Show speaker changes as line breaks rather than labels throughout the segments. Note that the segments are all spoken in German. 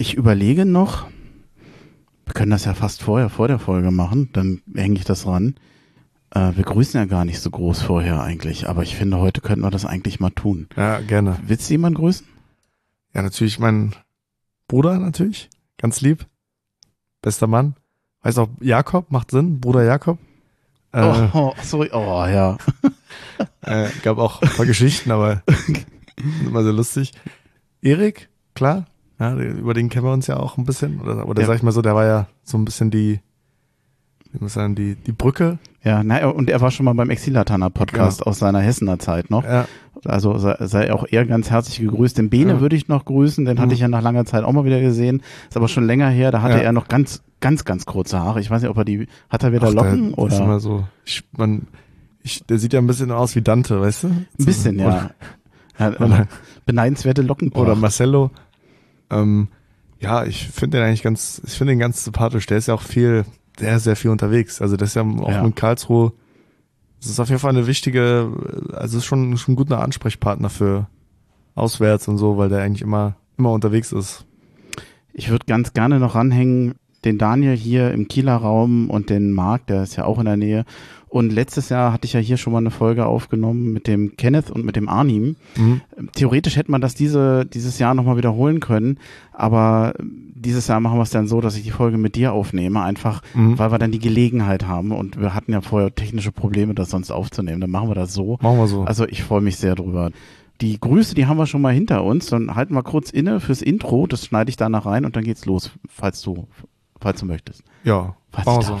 Ich überlege noch, wir können das ja fast vorher, vor der Folge machen, dann hänge ich das ran. Äh, wir grüßen ja gar nicht so groß vorher eigentlich, aber ich finde, heute könnten wir das eigentlich mal tun.
Ja, gerne.
Willst du jemanden grüßen?
Ja, natürlich mein Bruder natürlich. Ganz lieb. Bester Mann. Heißt auch Jakob, macht Sinn. Bruder Jakob.
Äh, oh, oh, sorry. Oh, ja.
äh, gab auch ein paar Geschichten, aber immer sehr lustig. Erik, klar. Ja, über den kennen wir uns ja auch ein bisschen. Oder, oder ja. sag ich mal so, der war ja so ein bisschen die, ich muss sagen, die, die Brücke.
Ja, na, und er war schon mal beim Exilatana Podcast genau. aus seiner Hessener Zeit noch. Ja. Also sei, sei auch er ganz herzlich gegrüßt. Den Bene ja. würde ich noch grüßen, den mhm. hatte ich ja nach langer Zeit auch mal wieder gesehen. Ist aber schon länger her, da hatte ja. er noch ganz, ganz, ganz kurze Haare. Ich weiß nicht, ob er die, hat er wieder Ach, Locken der, oder? Ist
immer so, ich, man, ich, der sieht ja ein bisschen aus wie Dante, weißt du?
Ein bisschen, ja. ja oder, beneidenswerte Locken.
Oder Marcello. Ähm, ja, ich finde den eigentlich ganz, ich finde den ganz sympathisch. Der ist ja auch viel, sehr, sehr viel unterwegs. Also das ist ja auch ja. mit Karlsruhe, das ist auf jeden Fall eine wichtige, also ist schon, schon ein guter Ansprechpartner für auswärts und so, weil der eigentlich immer, immer unterwegs ist.
Ich würde ganz gerne noch ranhängen, den Daniel hier im Kieler Raum und den Marc, der ist ja auch in der Nähe. Und letztes Jahr hatte ich ja hier schon mal eine Folge aufgenommen mit dem Kenneth und mit dem Arnim. Mhm. Theoretisch hätte man das diese, dieses Jahr nochmal wiederholen können, aber dieses Jahr machen wir es dann so, dass ich die Folge mit dir aufnehme, einfach mhm. weil wir dann die Gelegenheit haben und wir hatten ja vorher technische Probleme, das sonst aufzunehmen. Dann machen wir das so.
Machen wir so.
Also ich freue mich sehr drüber. Die Grüße, die haben wir schon mal hinter uns. Dann halten wir kurz inne fürs Intro. Das schneide ich danach rein und dann geht's los, falls du, falls du möchtest.
Ja,
falls machen wir so.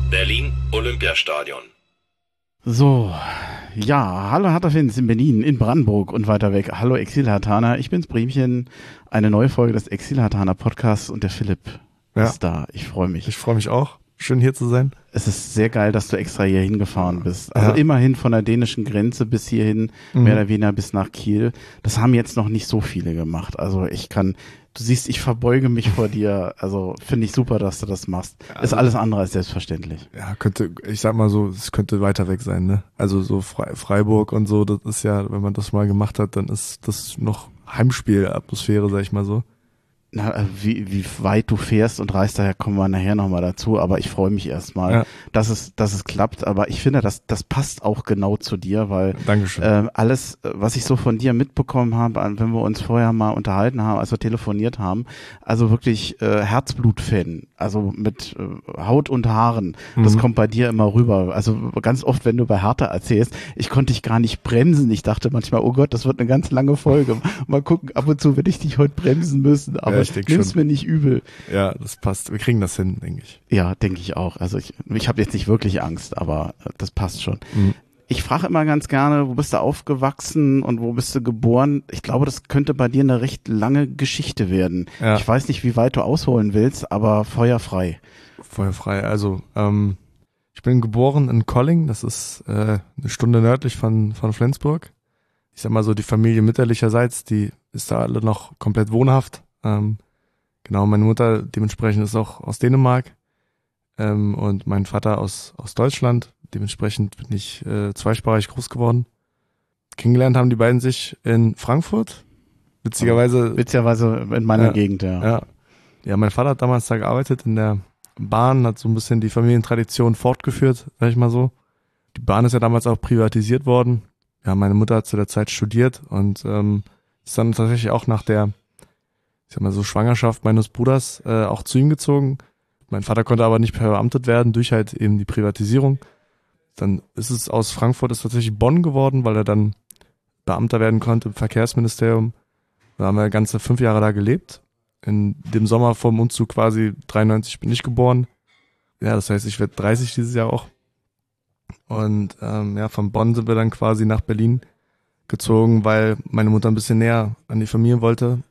Berlin Olympiastadion.
So, ja, hallo Hatterfins in Berlin, in Brandenburg und weiter weg. Hallo Exilhartaner, ich bin's Bremchen. Eine neue Folge des Exilhartaner Podcasts und der Philipp ja. ist da. Ich freue mich.
Ich freue mich auch. Schön hier zu sein.
Es ist sehr geil, dass du extra hier hingefahren bist. Also ja. immerhin von der dänischen Grenze bis hierhin, mhm. mehr oder weniger bis nach Kiel. Das haben jetzt noch nicht so viele gemacht. Also ich kann, du siehst, ich verbeuge mich vor dir. Also finde ich super, dass du das machst. Also, ist alles andere als selbstverständlich.
Ja, könnte, ich sag mal so, es könnte weiter weg sein, ne? Also so Freiburg und so, das ist ja, wenn man das mal gemacht hat, dann ist das noch Heimspielatmosphäre, sag ich mal so
na, äh, wie, wie weit du fährst und reist, daher kommen wir nachher nochmal dazu, aber ich freue mich erstmal, ja. dass es, dass es klappt, aber ich finde, das, das passt auch genau zu dir, weil. Äh, alles, was ich so von dir mitbekommen habe, wenn wir uns vorher mal unterhalten haben, als wir telefoniert haben, also wirklich äh, Herzblut-Fan, also mit äh, Haut und Haaren, mhm. das kommt bei dir immer rüber. Also ganz oft, wenn du bei Hertha erzählst, ich konnte dich gar nicht bremsen, ich dachte manchmal, oh Gott, das wird eine ganz lange Folge, mal gucken, ab und zu werde ich dich heute bremsen müssen, aber ja, ich nimm's schon. mir nicht übel.
Ja, das passt. Wir kriegen das hin, denke ich.
Ja, denke ich auch. Also ich, ich habe jetzt nicht wirklich Angst, aber äh, das passt schon. Mhm. Ich frage immer ganz gerne, wo bist du aufgewachsen und wo bist du geboren? Ich glaube, das könnte bei dir eine recht lange Geschichte werden. Ja. Ich weiß nicht, wie weit du ausholen willst, aber feuerfrei.
Feuerfrei. Also ähm, ich bin geboren in Colling, das ist äh, eine Stunde nördlich von, von Flensburg. Ich sag mal so, die Familie mütterlicherseits, die ist da alle noch komplett wohnhaft. Ähm, genau, meine Mutter dementsprechend ist auch aus Dänemark ähm, und mein Vater aus, aus Deutschland. Dementsprechend bin ich äh, zweisprachig groß geworden. Kennengelernt haben die beiden sich in Frankfurt. Witzigerweise.
Witzigerweise in meiner ja, Gegend, ja.
ja. Ja, mein Vater hat damals da gearbeitet in der Bahn, hat so ein bisschen die Familientradition fortgeführt, sag ich mal so. Die Bahn ist ja damals auch privatisiert worden. Ja, meine Mutter hat zu der Zeit studiert und ähm, ist dann tatsächlich auch nach der ich sag mal so, Schwangerschaft meines Bruders äh, auch zu ihm gezogen. Mein Vater konnte aber nicht verbeamtet werden durch halt eben die Privatisierung. Dann ist es aus Frankfurt ist tatsächlich Bonn geworden, weil er dann Beamter werden konnte im Verkehrsministerium. Da haben wir ganze fünf Jahre da gelebt. In dem Sommer vom Umzug quasi 93 bin ich geboren. Ja, das heißt, ich werde 30 dieses Jahr auch. Und ähm, ja, von Bonn sind wir dann quasi nach Berlin gezogen, weil meine Mutter ein bisschen näher an die Familie wollte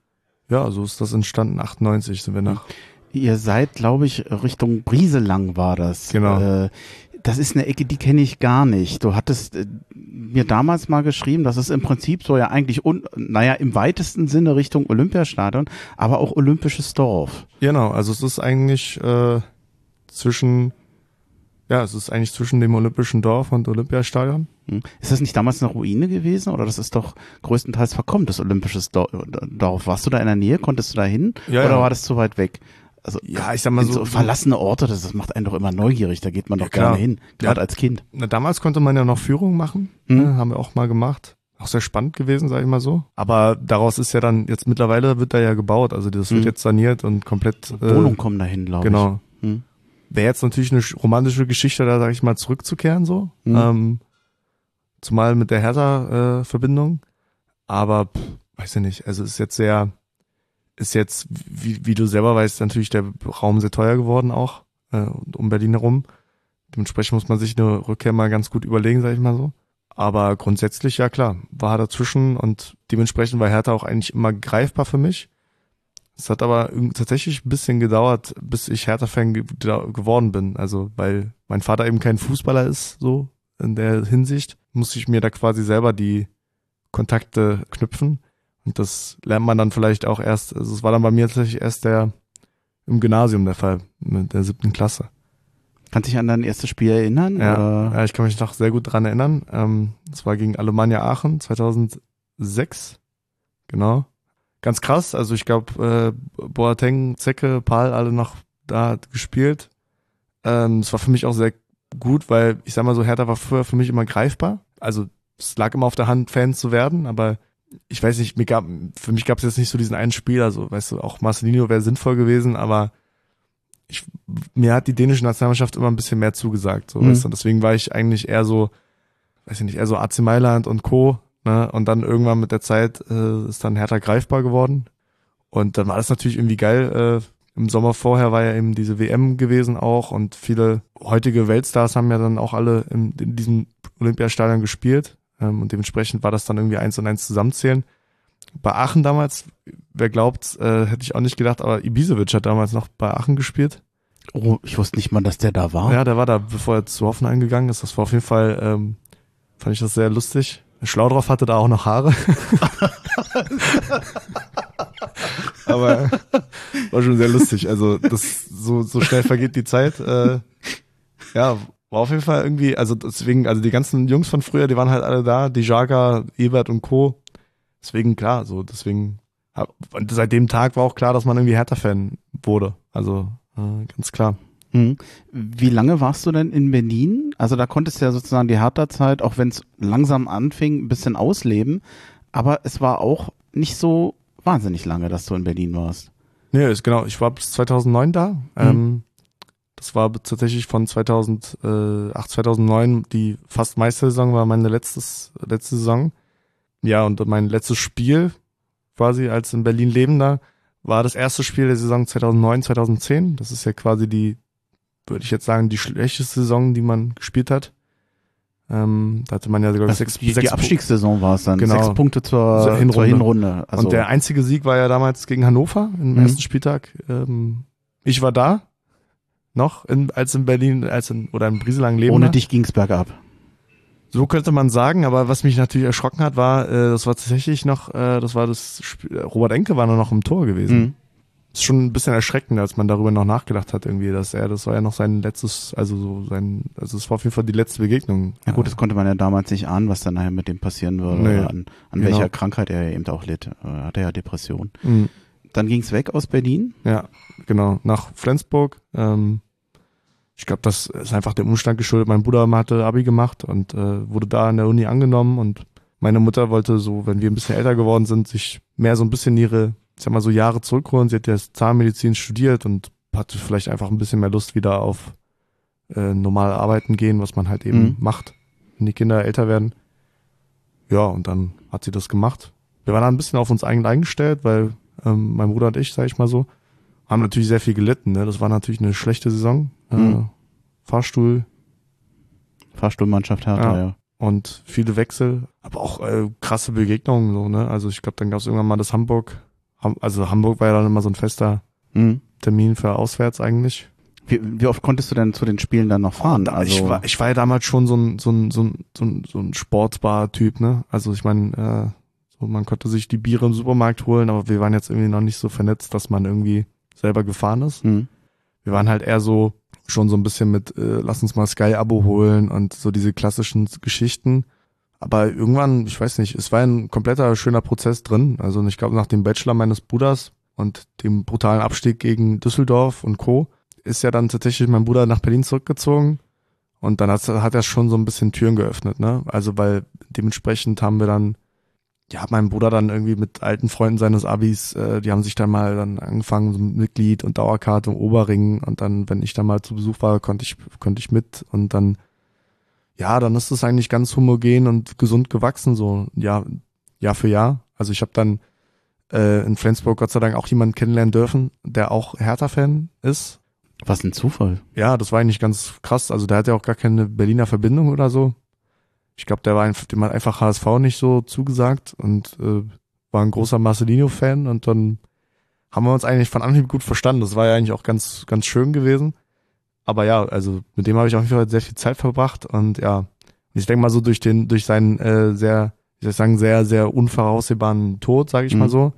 ja, so ist das entstanden. 98 sind wir nach.
Ihr seid, glaube ich, Richtung Brieselang war das.
Genau.
Äh, das ist eine Ecke, die kenne ich gar nicht. Du hattest äh, mir damals mal geschrieben, das ist im Prinzip so ja eigentlich, un, naja, im weitesten Sinne Richtung Olympiastadion, aber auch olympisches Dorf.
Genau, also es ist eigentlich äh, zwischen, ja, es ist eigentlich zwischen dem Olympischen Dorf und Olympiastadion.
Hm. Ist das nicht damals eine Ruine gewesen oder das ist doch größtenteils verkommen, das olympisches Dorf? Warst du da in der Nähe? Konntest du da hin?
Ja,
oder
ja.
war das zu weit weg? Also
Ja, ich sag mal so-
so verlassene Orte, das, das macht einen doch immer neugierig, da geht man doch
Ja,
gerne hin, gerade
Ja.
als Kind.
Na, damals konnte man ja noch Führungen machen,
Mhm.
ne, haben wir auch mal gemacht. Auch sehr spannend gewesen, sage ich mal so. Aber daraus ist ja dann, jetzt mittlerweile wird da ja gebaut, also das wird
Mhm.
jetzt saniert und komplett äh,
Wohnungen kommen dahin, glaube
Genau.
ich. Hm.
Wäre jetzt natürlich eine sch- romantische Geschichte, da sage ich mal, zurückzukehren so.
Mhm.
Ähm, zumal mit der Hertha-Verbindung. Aber pff, weiß ich nicht, also ist jetzt sehr, ist jetzt, wie, wie du selber weißt, natürlich der Raum sehr teuer geworden auch, äh, um Berlin herum. Dementsprechend muss man sich eine Rückkehr mal ganz gut überlegen, sage ich mal so. Aber grundsätzlich, ja klar, war dazwischen und dementsprechend war Hertha auch eigentlich immer greifbar für mich. Es hat aber tatsächlich ein bisschen gedauert, bis ich Hertha-Fan ge geworden bin. Also, weil mein Vater eben kein Fußballer ist, so in der Hinsicht, musste ich mir da quasi selber die Kontakte knüpfen. Und das lernt man dann vielleicht auch erst, also es war dann bei mir tatsächlich erst der im Gymnasium der Fall, mit der siebten Klasse.
Kannst dich an dein erstes Spiel erinnern?
Ja, ja, ich kann mich noch sehr gut dran erinnern. Ähm, das war gegen Alemannia Aachen 2006. Genau. Ganz krass. Also ich glaube, äh, Boateng, Zecke, Paul, alle noch da gespielt. Ähm, es war für mich auch sehr gut, weil ich sag mal so, Hertha war früher für mich immer greifbar. Also es lag immer auf der Hand, Fan zu werden, aber ich weiß nicht, mir gab, für mich gab es jetzt nicht so diesen einen Spieler, so, weißt du, auch Marcelino wäre sinnvoll gewesen, aber ich, mir hat die dänische Nationalmannschaft immer ein bisschen mehr zugesagt, so,
Mhm.
weißt du, und deswegen war ich eigentlich eher so, weiß ich nicht, eher so AC Mailand und Co., ne, und dann irgendwann mit der Zeit äh, ist dann Hertha greifbar geworden und dann war das natürlich irgendwie geil, äh, im Sommer vorher war ja eben diese WM gewesen auch und viele heutige Weltstars haben ja dann auch alle in, in diesem Olympiastadion gespielt ähm, und dementsprechend war das dann irgendwie eins und eins zusammenzählen. Bei Aachen damals, wer glaubt, äh, hätte ich auch nicht gedacht, aber Ibisevic hat damals noch bei Aachen gespielt.
Oh, ich wusste nicht mal, dass der da war.
Ja, der war da, bevor er zu Hoffenheim gegangen ist. Das war auf jeden Fall, ähm, fand ich das sehr lustig. Schlau drauf hatte da auch noch Haare. Aber war schon sehr lustig. Also das so so schnell vergeht die Zeit. Äh, ja, war auf jeden Fall irgendwie, also deswegen, also die ganzen Jungs von früher, die waren halt alle da, die Jaga, Ebert und Co. Deswegen klar, so deswegen und seit dem Tag war auch klar, dass man irgendwie Hertha-Fan wurde. Also äh, ganz klar.
Hm. Wie lange warst du denn in Berlin? Also da konntest du ja sozusagen die Hertha-Zeit, auch wenn es langsam anfing, ein bisschen ausleben. Aber es war auch nicht so wahnsinnig lange, dass du in Berlin warst.
Nee, ist genau. Ich war bis 2009 da. Ähm, das war tatsächlich von 2008, 2009 die fast Meistersaison war meine letztes, letzte Saison. Ja, und mein letztes Spiel quasi als in Berlin lebender war das erste Spiel der Saison 2009, 2010. Das ist ja quasi die, würde ich jetzt sagen, die schlechteste Saison, die man gespielt hat. Ähm, da hatte man ja sogar
Das,
sechs,
die,
sechs
die Abstiegssaison war es dann.
Genau.
Sechs Punkte zur,
Zur Hinrunde.
zur Hinrunde. Also,
und der einzige Sieg war ja damals gegen Hannover im
Mhm.
ersten Spieltag. Ähm, ich war da noch, in, als in Berlin, als in, oder in Brieselang leben.
ohne dich ging's bergab.
So könnte man sagen, aber was mich natürlich erschrocken hat, war, äh, das war tatsächlich noch, äh, das war das Spiel, Robert Enke war nur noch im Tor gewesen.
Mhm.
Ist schon ein bisschen erschreckend, als man darüber noch nachgedacht hat, irgendwie, dass er, das war ja noch sein letztes, also so sein, also es war auf jeden Fall die letzte Begegnung.
Ja gut, das konnte man ja damals nicht ahnen, was dann nachher mit dem passieren würde,
Nee.
an, an
Genau.
welcher Krankheit er eben auch litt. Er hatte ja Depression.
Mhm.
Dann ging's weg aus Berlin.
Ja, genau, nach Flensburg. Ähm, ich glaube, das ist einfach dem Umstand geschuldet. Mein Bruder hatte Abi gemacht und äh, wurde da an der Uni angenommen und meine Mutter wollte so, wenn wir ein bisschen älter geworden sind, sich mehr so ein bisschen ihre, ich sag mal so Jahre zurückholen. Sie hat ja Zahnmedizin studiert und hatte vielleicht einfach ein bisschen mehr Lust wieder auf äh, normal arbeiten gehen, was man halt eben
Mhm.
macht, wenn die Kinder älter werden. Ja, und dann hat sie das gemacht. Wir waren da ein bisschen auf uns eigen eingestellt, weil ähm, mein Bruder und ich, sag ich mal so, haben natürlich sehr viel gelitten. Ne? Das war natürlich eine schlechte Saison. Äh,
Mhm.
Fahrstuhl
Fahrstuhlmannschaft Hertha,
Ja.
ja.
und viele Wechsel, aber auch äh, krasse Begegnungen. So, ne? Also ich glaube, dann gab es irgendwann mal das Hamburg, also Hamburg war ja dann immer so ein fester
Mhm.
Termin für auswärts eigentlich.
Wie, wie oft konntest du denn zu den Spielen dann noch fahren?
Da-
also
ich, war, ich war ja damals schon so ein, so ein, so ein, so ein, so ein Sportbar-Typ, ne? Also ich meine, äh, so, man konnte sich die Biere im Supermarkt holen, aber wir waren jetzt irgendwie noch nicht so vernetzt, dass man irgendwie selber gefahren ist.
Mhm.
Wir waren halt eher so schon so ein bisschen mit, äh, lass uns mal Sky-Abo holen und so diese klassischen Geschichten. Aber irgendwann, ich weiß nicht, es war ein kompletter schöner Prozess drin. Also ich glaube, nach dem Bachelor meines Bruders und dem brutalen Abstieg gegen Düsseldorf und Co. ist ja dann tatsächlich mein Bruder nach Berlin zurückgezogen. Und dann hat, hat er schon so ein bisschen Türen geöffnet, ne? Also weil dementsprechend haben wir dann, ja, mein Bruder dann irgendwie mit alten Freunden seines Abis, äh, die haben sich dann mal dann angefangen, so mit Mitglied und Dauerkarte im Oberring und dann, wenn ich dann mal zu Besuch war, konnte ich, konnte ich mit und dann, ja, dann ist es eigentlich ganz homogen und gesund gewachsen, so Jahr, Jahr für Jahr. Also ich habe dann äh, in Flensburg Gott sei Dank auch jemanden kennenlernen dürfen, der auch Hertha-Fan ist.
Was ein Zufall.
Ja, das war eigentlich ganz krass. Also der hat ja auch gar keine Berliner Verbindung oder so. Ich glaube, der war einfach, dem hat einfach HSV nicht so zugesagt und äh, war ein großer Marcelino-Fan und dann haben wir uns eigentlich von Anhieb gut verstanden. Das war ja eigentlich auch ganz, ganz schön gewesen. Aber ja, also mit dem habe ich auf jeden Fall sehr viel Zeit verbracht und ja, ich denke mal so durch den, durch seinen äh, sehr, wie soll ich sagen, sehr, sehr unvoraussehbaren Tod, sage ich
Mhm.
mal so,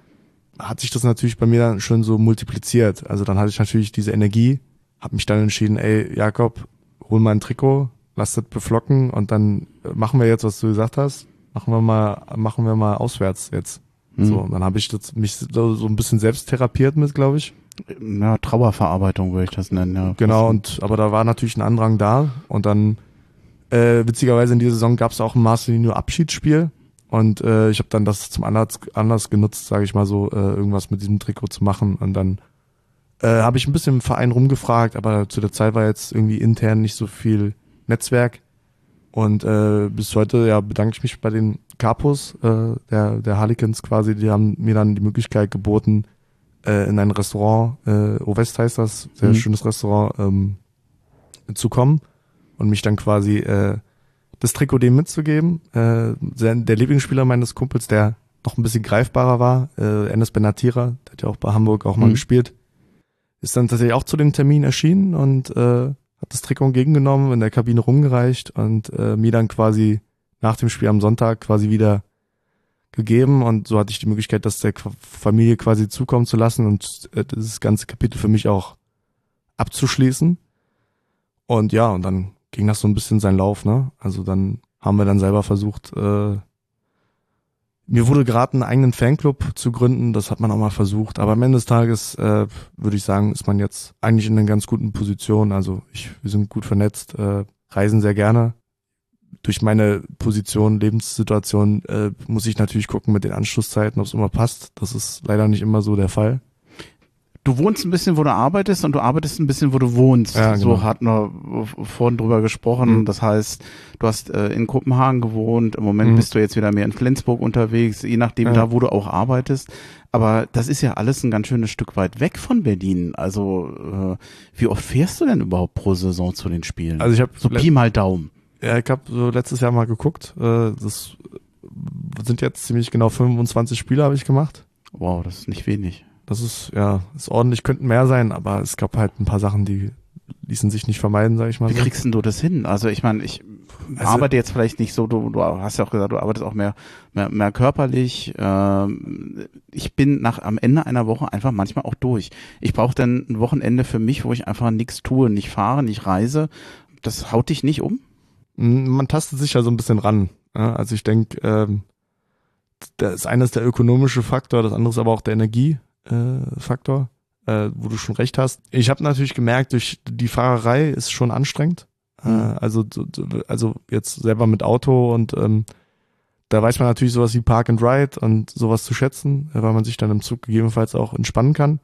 hat sich das natürlich bei mir dann schon so multipliziert. Also dann hatte ich natürlich diese Energie, habe mich dann entschieden, ey, Jakob, hol mal ein Trikot, lass das beflocken und dann machen wir jetzt, was du gesagt hast, machen wir mal, machen wir mal auswärts jetzt.
Mhm.
So, und dann habe ich das, mich so, so ein bisschen selbst therapiert mit, glaube ich.
Ja, Trauerverarbeitung würde ich das nennen, ja.
Genau, und aber da war natürlich ein Andrang da und dann äh, witzigerweise in dieser Saison gab es auch ein Marcelino Abschiedsspiel und äh, ich habe dann das zum Anlass, Anlass genutzt, sage ich mal so, äh, irgendwas mit diesem Trikot zu machen und dann äh, habe ich ein bisschen im Verein rumgefragt, aber zu der Zeit war jetzt irgendwie intern nicht so viel Netzwerk und äh, bis heute ja bedanke ich mich bei den Capos äh, der der Harlequins quasi, die haben mir dann die Möglichkeit geboten äh, in ein Restaurant, äh, Ovest heißt das, sehr
Mhm.
schönes Restaurant, ähm, zu kommen und mich dann quasi äh, das Trikot dem mitzugeben. Äh, der, der Lieblingsspieler meines Kumpels, der noch ein bisschen greifbarer war, äh, Enes Benatira, der hat ja auch bei Hamburg auch mal
Mhm.
gespielt, ist dann tatsächlich auch zu dem Termin erschienen und äh, hat das Trikot entgegengenommen, in der Kabine rumgereicht und äh, mir dann quasi nach dem Spiel am Sonntag quasi wieder gegeben und so hatte ich die Möglichkeit, das der Familie quasi zukommen zu lassen und äh, dieses ganze Kapitel für mich auch abzuschließen. Und ja, und dann ging das so ein bisschen seinen Lauf, ne? Also dann haben wir dann selber versucht, äh, mir wurde geraten, einen eigenen Fanclub zu gründen, das hat man auch mal versucht, aber am Ende des Tages äh, würde ich sagen, ist man jetzt eigentlich in einer ganz guten Position. Also ich, wir sind gut vernetzt, äh, reisen sehr gerne. Durch meine Position, Lebenssituation äh, muss ich natürlich gucken mit den Anschlusszeiten, ob es immer passt. Das ist leider nicht immer so der Fall.
Du wohnst ein bisschen, wo du arbeitest und du arbeitest ein bisschen, wo du wohnst.
Ja, genau.
So hatten wir vorhin drüber gesprochen.
Mhm.
Das heißt, du hast äh, in Kopenhagen gewohnt, im Moment
Mhm.
bist du jetzt wieder mehr in Flensburg unterwegs, je nachdem
Ja.
da, wo du auch arbeitest. Aber das ist ja alles ein ganz schönes Stück weit weg von Berlin. Also äh, wie oft fährst du denn überhaupt pro Saison zu den Spielen?
Also ich habe
so Pi mal Daumen.
Ja, ich habe so letztes Jahr mal geguckt. Äh, das sind jetzt ziemlich genau 25 Spiele habe ich gemacht.
Wow, das ist nicht wenig.
Das ist ja ist ordentlich, könnten mehr sein, aber es gab halt ein paar Sachen, die ließen sich nicht vermeiden, sage ich mal.
Wie
So.
kriegst denn du das hin? Also ich meine, ich
Also-
arbeite jetzt vielleicht nicht so, du, du hast ja auch gesagt, du arbeitest auch mehr, mehr, mehr körperlich. Ähm, ich bin nach am Ende einer Woche einfach manchmal auch durch. Ich brauche dann ein Wochenende für mich, wo ich einfach nichts tue, nicht fahre, nicht reise. Das haut dich nicht um?
Mm, Man tastet sich ja so ein bisschen ran. Also ich denke, ähm, das eine ist der ökonomische Faktor, das andere ist aber auch der Energiefaktor, äh, Faktor, äh, wo du schon recht hast. Ich habe natürlich gemerkt, durch die Fahrerei ist schon anstrengend. Äh,
Mhm.
also, so- so- also jetzt selber mit Auto und ähm, da weiß man natürlich sowas wie Park and Ride und sowas zu schätzen, äh, weil man sich dann im Zug gegebenenfalls auch entspannen kann.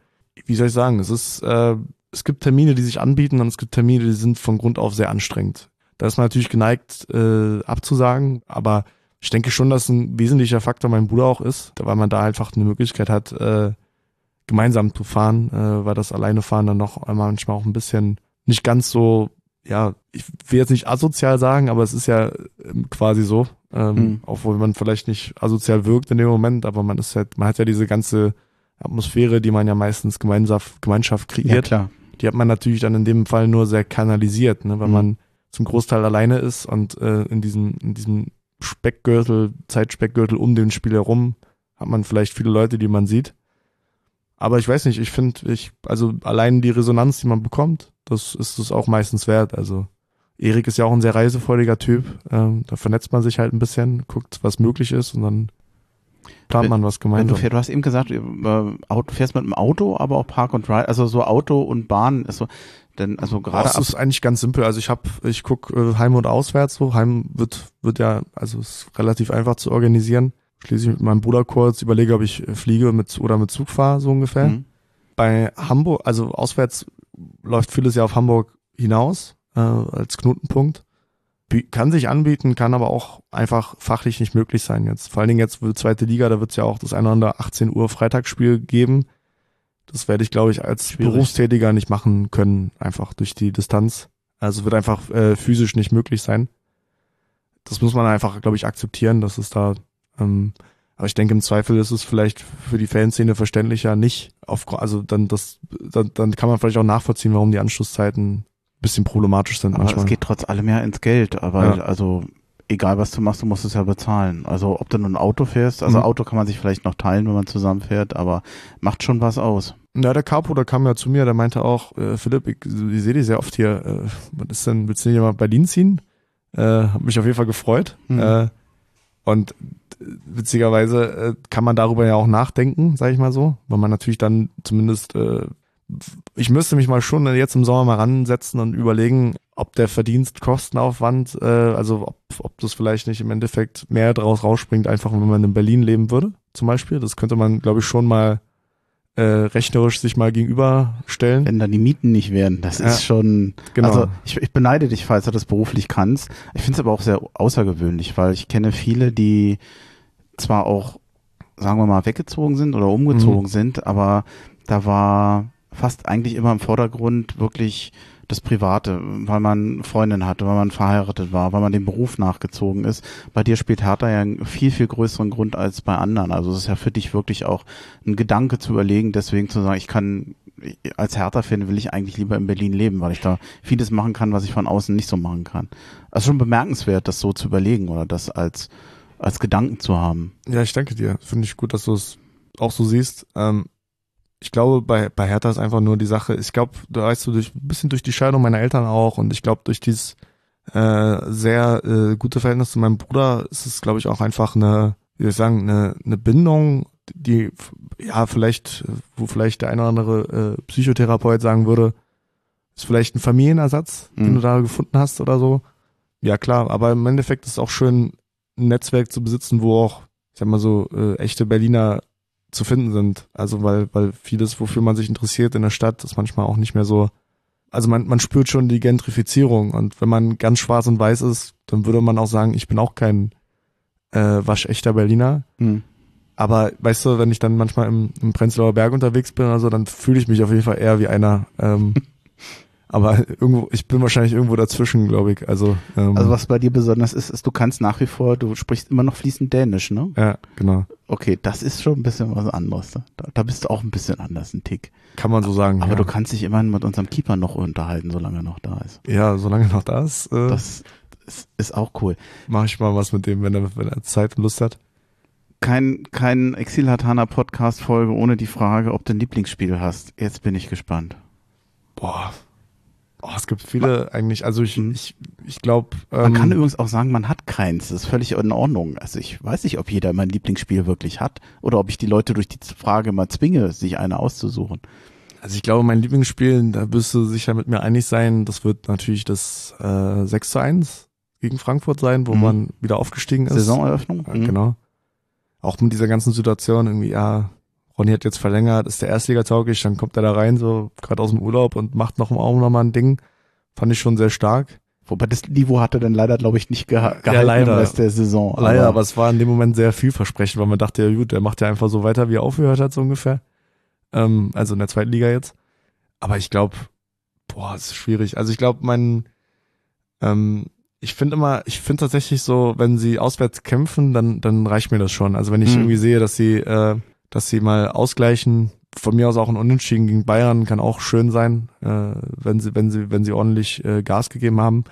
Wie soll ich sagen, es ist, äh, es gibt Termine, die sich anbieten und es gibt Termine, die sind von Grund auf sehr anstrengend. Da ist man natürlich geneigt, äh, abzusagen, aber ich denke schon, dass ein wesentlicher Faktor mein Bruder auch ist, weil man da einfach eine Möglichkeit hat, äh, gemeinsam zu fahren, äh, weil das alleine fahren dann noch manchmal auch ein bisschen nicht ganz so, ja, ich will jetzt nicht asozial sagen, aber es ist ja ähm, quasi so, ähm,
Mhm.
obwohl man vielleicht nicht asozial wirkt in dem Moment, aber man ist halt, man hat ja diese ganze Atmosphäre, die man ja meistens Gemeinschaft, Gemeinschaft
Ja,
kreiert,
klar.
die hat man natürlich dann in dem Fall nur sehr kanalisiert, ne, weil
Mhm.
man zum Großteil alleine ist und äh, in diesem, in diesem Speckgürtel, Zeitspeckgürtel um den Spiel herum hat man vielleicht viele Leute, die man sieht. Aber ich weiß nicht, ich finde, ich, also allein die Resonanz, die man bekommt, das ist es auch meistens wert. Also Erik ist ja auch ein sehr reisefreudiger Typ. Ähm, da vernetzt man sich halt ein bisschen, guckt, was möglich ist und dann plant man was
Wenn du,
gemeinsam.
fährst, du hast eben gesagt, äh, Auto, fährst mit dem Auto, aber auch Park und Ride, also so Auto und Bahn ist so, denn also gerade
Das ist eigentlich ganz simpel. Also ich habe, ich guck äh, Heim und Auswärts so. Heim wird wird ja, also ist relativ einfach zu organisieren. Schließe ich mit meinem Bruder kurz, überlege, ob ich äh, fliege mit oder mit Zug fahre so ungefähr.
Mhm.
Bei Hamburg, also auswärts läuft vieles ja auf Hamburg hinaus äh, als Knotenpunkt. Bie- Kann sich anbieten, kann aber auch einfach fachlich nicht möglich sein jetzt. Vor allen Dingen jetzt zweite Liga, da wird es ja auch das eine oder andere 18 Uhr Freitagsspiel geben. Das werde ich, glaube ich, als
Schwierig.
Berufstätiger nicht machen können, einfach durch die Distanz. Also wird einfach äh, physisch nicht möglich sein. Das muss man einfach, glaube ich, akzeptieren, dass es da, ähm, aber ich denke, im Zweifel ist es vielleicht für die Fanszene verständlicher nicht. Auf, also dann, das, dann, dann kann man vielleicht auch nachvollziehen, warum die Anschlusszeiten ein bisschen problematisch sind
aber
manchmal.
es geht trotz allem ja ins Geld, aber
Ja.
also egal was du machst, du musst es ja bezahlen. Also ob du nun ein Auto fährst, also
Mhm.
Auto kann man sich vielleicht noch teilen, wenn man zusammen fährt, aber macht schon was aus.
Ja, der Capo, der kam ja zu mir, der meinte auch, äh, Philipp, ich, ich sehe dich sehr oft hier. Äh, was ist denn, willst du nicht mal Berlin ziehen? Äh, hab mich auf jeden Fall gefreut.
Mhm.
Äh, und witzigerweise äh, kann man darüber ja auch nachdenken, sage ich mal so, weil man natürlich dann zumindest, äh, ich müsste mich mal schon jetzt im Sommer mal ransetzen und überlegen, ob der Verdienst-Kostenaufwand, äh, also ob, ob das vielleicht nicht im Endeffekt mehr draus rausspringt, einfach wenn man in Berlin leben würde, zum Beispiel. Das könnte man, glaube ich, schon mal äh, rechnerisch sich mal gegenüberstellen.
Wenn dann die Mieten nicht werden, das
Ja.
ist schon,
Genau.
also ich, ich beneide dich, falls du das beruflich kannst. Ich finde es aber auch sehr außergewöhnlich, weil ich kenne viele, die zwar auch, sagen wir mal, weggezogen sind oder umgezogen
Mhm.
sind, aber da war fast eigentlich immer im Vordergrund wirklich das Private, weil man Freundin hatte, weil man verheiratet war, weil man dem Beruf nachgezogen ist. Bei dir spielt Hertha ja einen viel, viel größeren Grund als bei anderen. Also es ist ja für dich wirklich auch ein Gedanke zu überlegen, deswegen zu sagen, ich kann, als Hertha-Fan will ich eigentlich lieber in Berlin leben, weil ich da vieles machen kann, was ich von außen nicht so machen kann. Also schon bemerkenswert, das so zu überlegen oder das als, als Gedanken zu haben.
Ja, ich danke dir. Finde ich gut, dass du es auch so siehst. Ähm, ich glaube, bei, bei Hertha ist einfach nur die Sache, ich glaube, da weißt du, durch, ein bisschen durch die Scheidung meiner Eltern auch und ich glaube, durch dieses äh, sehr äh, gute Verhältnis zu meinem Bruder ist es, glaube ich, auch einfach eine, wie soll ich sagen, eine, eine Bindung, die, ja, vielleicht, wo vielleicht der eine oder andere äh, Psychotherapeut sagen würde, ist vielleicht ein Familienersatz, den
Mhm.
du da gefunden hast oder so. Ja, klar, aber im Endeffekt ist es auch schön, ein Netzwerk zu besitzen, wo auch, ich sag mal so, äh, echte Berliner zu finden sind. Also weil, weil vieles, wofür man sich interessiert in der Stadt, ist manchmal auch nicht mehr so. Also man, man spürt schon die Gentrifizierung und wenn man ganz schwarz und weiß ist, dann würde man auch sagen, ich bin auch kein äh, waschechter Berliner.
Hm.
Aber weißt du, wenn ich dann manchmal im, im Prenzlauer Berg unterwegs bin oder so, dann fühle ich mich auf jeden Fall eher wie einer. Ähm, aber irgendwo, ich bin wahrscheinlich irgendwo dazwischen, glaube ich. Also, ähm,
Also was bei dir besonders ist, ist, du kannst nach wie vor, du sprichst immer noch fließend Dänisch, ne?
ja, genau.
Okay, das ist schon ein bisschen was anderes. ne? Da, da bist du auch ein bisschen anders, ein Tick.
Kann man so sagen.
Aber
ja.
du kannst dich immerhin mit unserem Keeper noch unterhalten, solange er noch da ist.
ja, solange noch da ist, äh,
Das ist, ist auch cool.
mache ich mal was mit dem, wenn er, wenn er Zeit und Lust hat.
Kein, kein Exil-Hatana Podcast-Folge ohne die Frage, ob du ein Lieblingsspiel hast. Jetzt bin ich gespannt.
Boah. Oh, es gibt viele eigentlich, also ich,
Mhm.
ich, ich glaube,
Man
ähm,
kann übrigens auch sagen, man hat keins. Das ist völlig in Ordnung. Also ich weiß nicht, ob jeder mein Lieblingsspiel wirklich hat oder ob ich die Leute durch die Frage mal zwinge, sich eine auszusuchen.
also ich glaube, mein Lieblingsspiel, da wirst du sicher mit mir einig sein, das wird natürlich das äh, 6 zu 1 gegen Frankfurt sein, wo
Mhm.
man wieder aufgestiegen ist.
Saisoneröffnung?
Ja,
Mhm.
Genau. Auch mit dieser ganzen Situation irgendwie, ja, Ronny hat jetzt verlängert, ist der Erstliga tauglich, dann kommt er da rein, so gerade aus dem Urlaub und macht noch im Augen nochmal ein Ding. Fand ich schon sehr stark.
Wobei das Niveau hatte dann leider, glaube ich, nicht geha
Ja,
gehalten
leider.
im Rest der Saison.
Leider, aber es war in dem Moment sehr vielversprechend, weil man dachte, ja gut, der macht ja einfach so weiter, wie er aufgehört hat, so ungefähr. Ähm, also in der zweiten Liga jetzt. Aber ich glaube, boah, es ist schwierig. Also ich glaube, mein, ähm, ich finde immer, ich finde tatsächlich so, wenn sie auswärts kämpfen, dann, dann reicht mir das schon. Also wenn ich
Mhm.
irgendwie sehe, dass sie, äh, dass sie mal ausgleichen. Von mir aus auch ein Unentschieden gegen Bayern kann auch schön sein, äh, wenn sie, wenn sie, wenn sie ordentlich äh, Gas gegeben haben.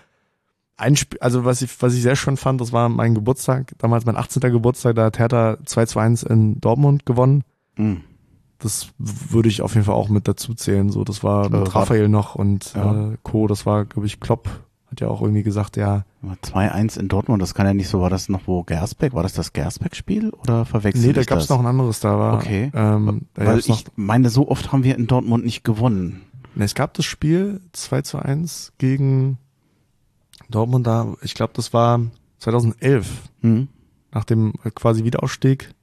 Ein Spiel, also was ich, was ich sehr schön fand, das war mein Geburtstag, damals mein 18. Geburtstag, da hat Hertha 2 zu 1 in Dortmund gewonnen.
Mhm.
Das würde ich auf jeden Fall auch mit dazu zählen. So, das war
Äh,
mit Raphael noch und
Ja.
äh, Co. Das war, glaube ich, Klopp hat ja auch irgendwie gesagt, ja,
2-1 in Dortmund, das kann ja nicht so, war das noch wo Gersbeck? War das das Gersbeck-Spiel oder verwechselt
nee, da gab's
das?
noch ein anderes, da war,
Okay.
ähm,
Weil ich meine, so oft haben wir in Dortmund nicht gewonnen.
ne, es gab das Spiel 2 zu 1 gegen Dortmund da, ich glaube, das war 2011,
Hm?
nach dem äh, quasi Wiederausstieg.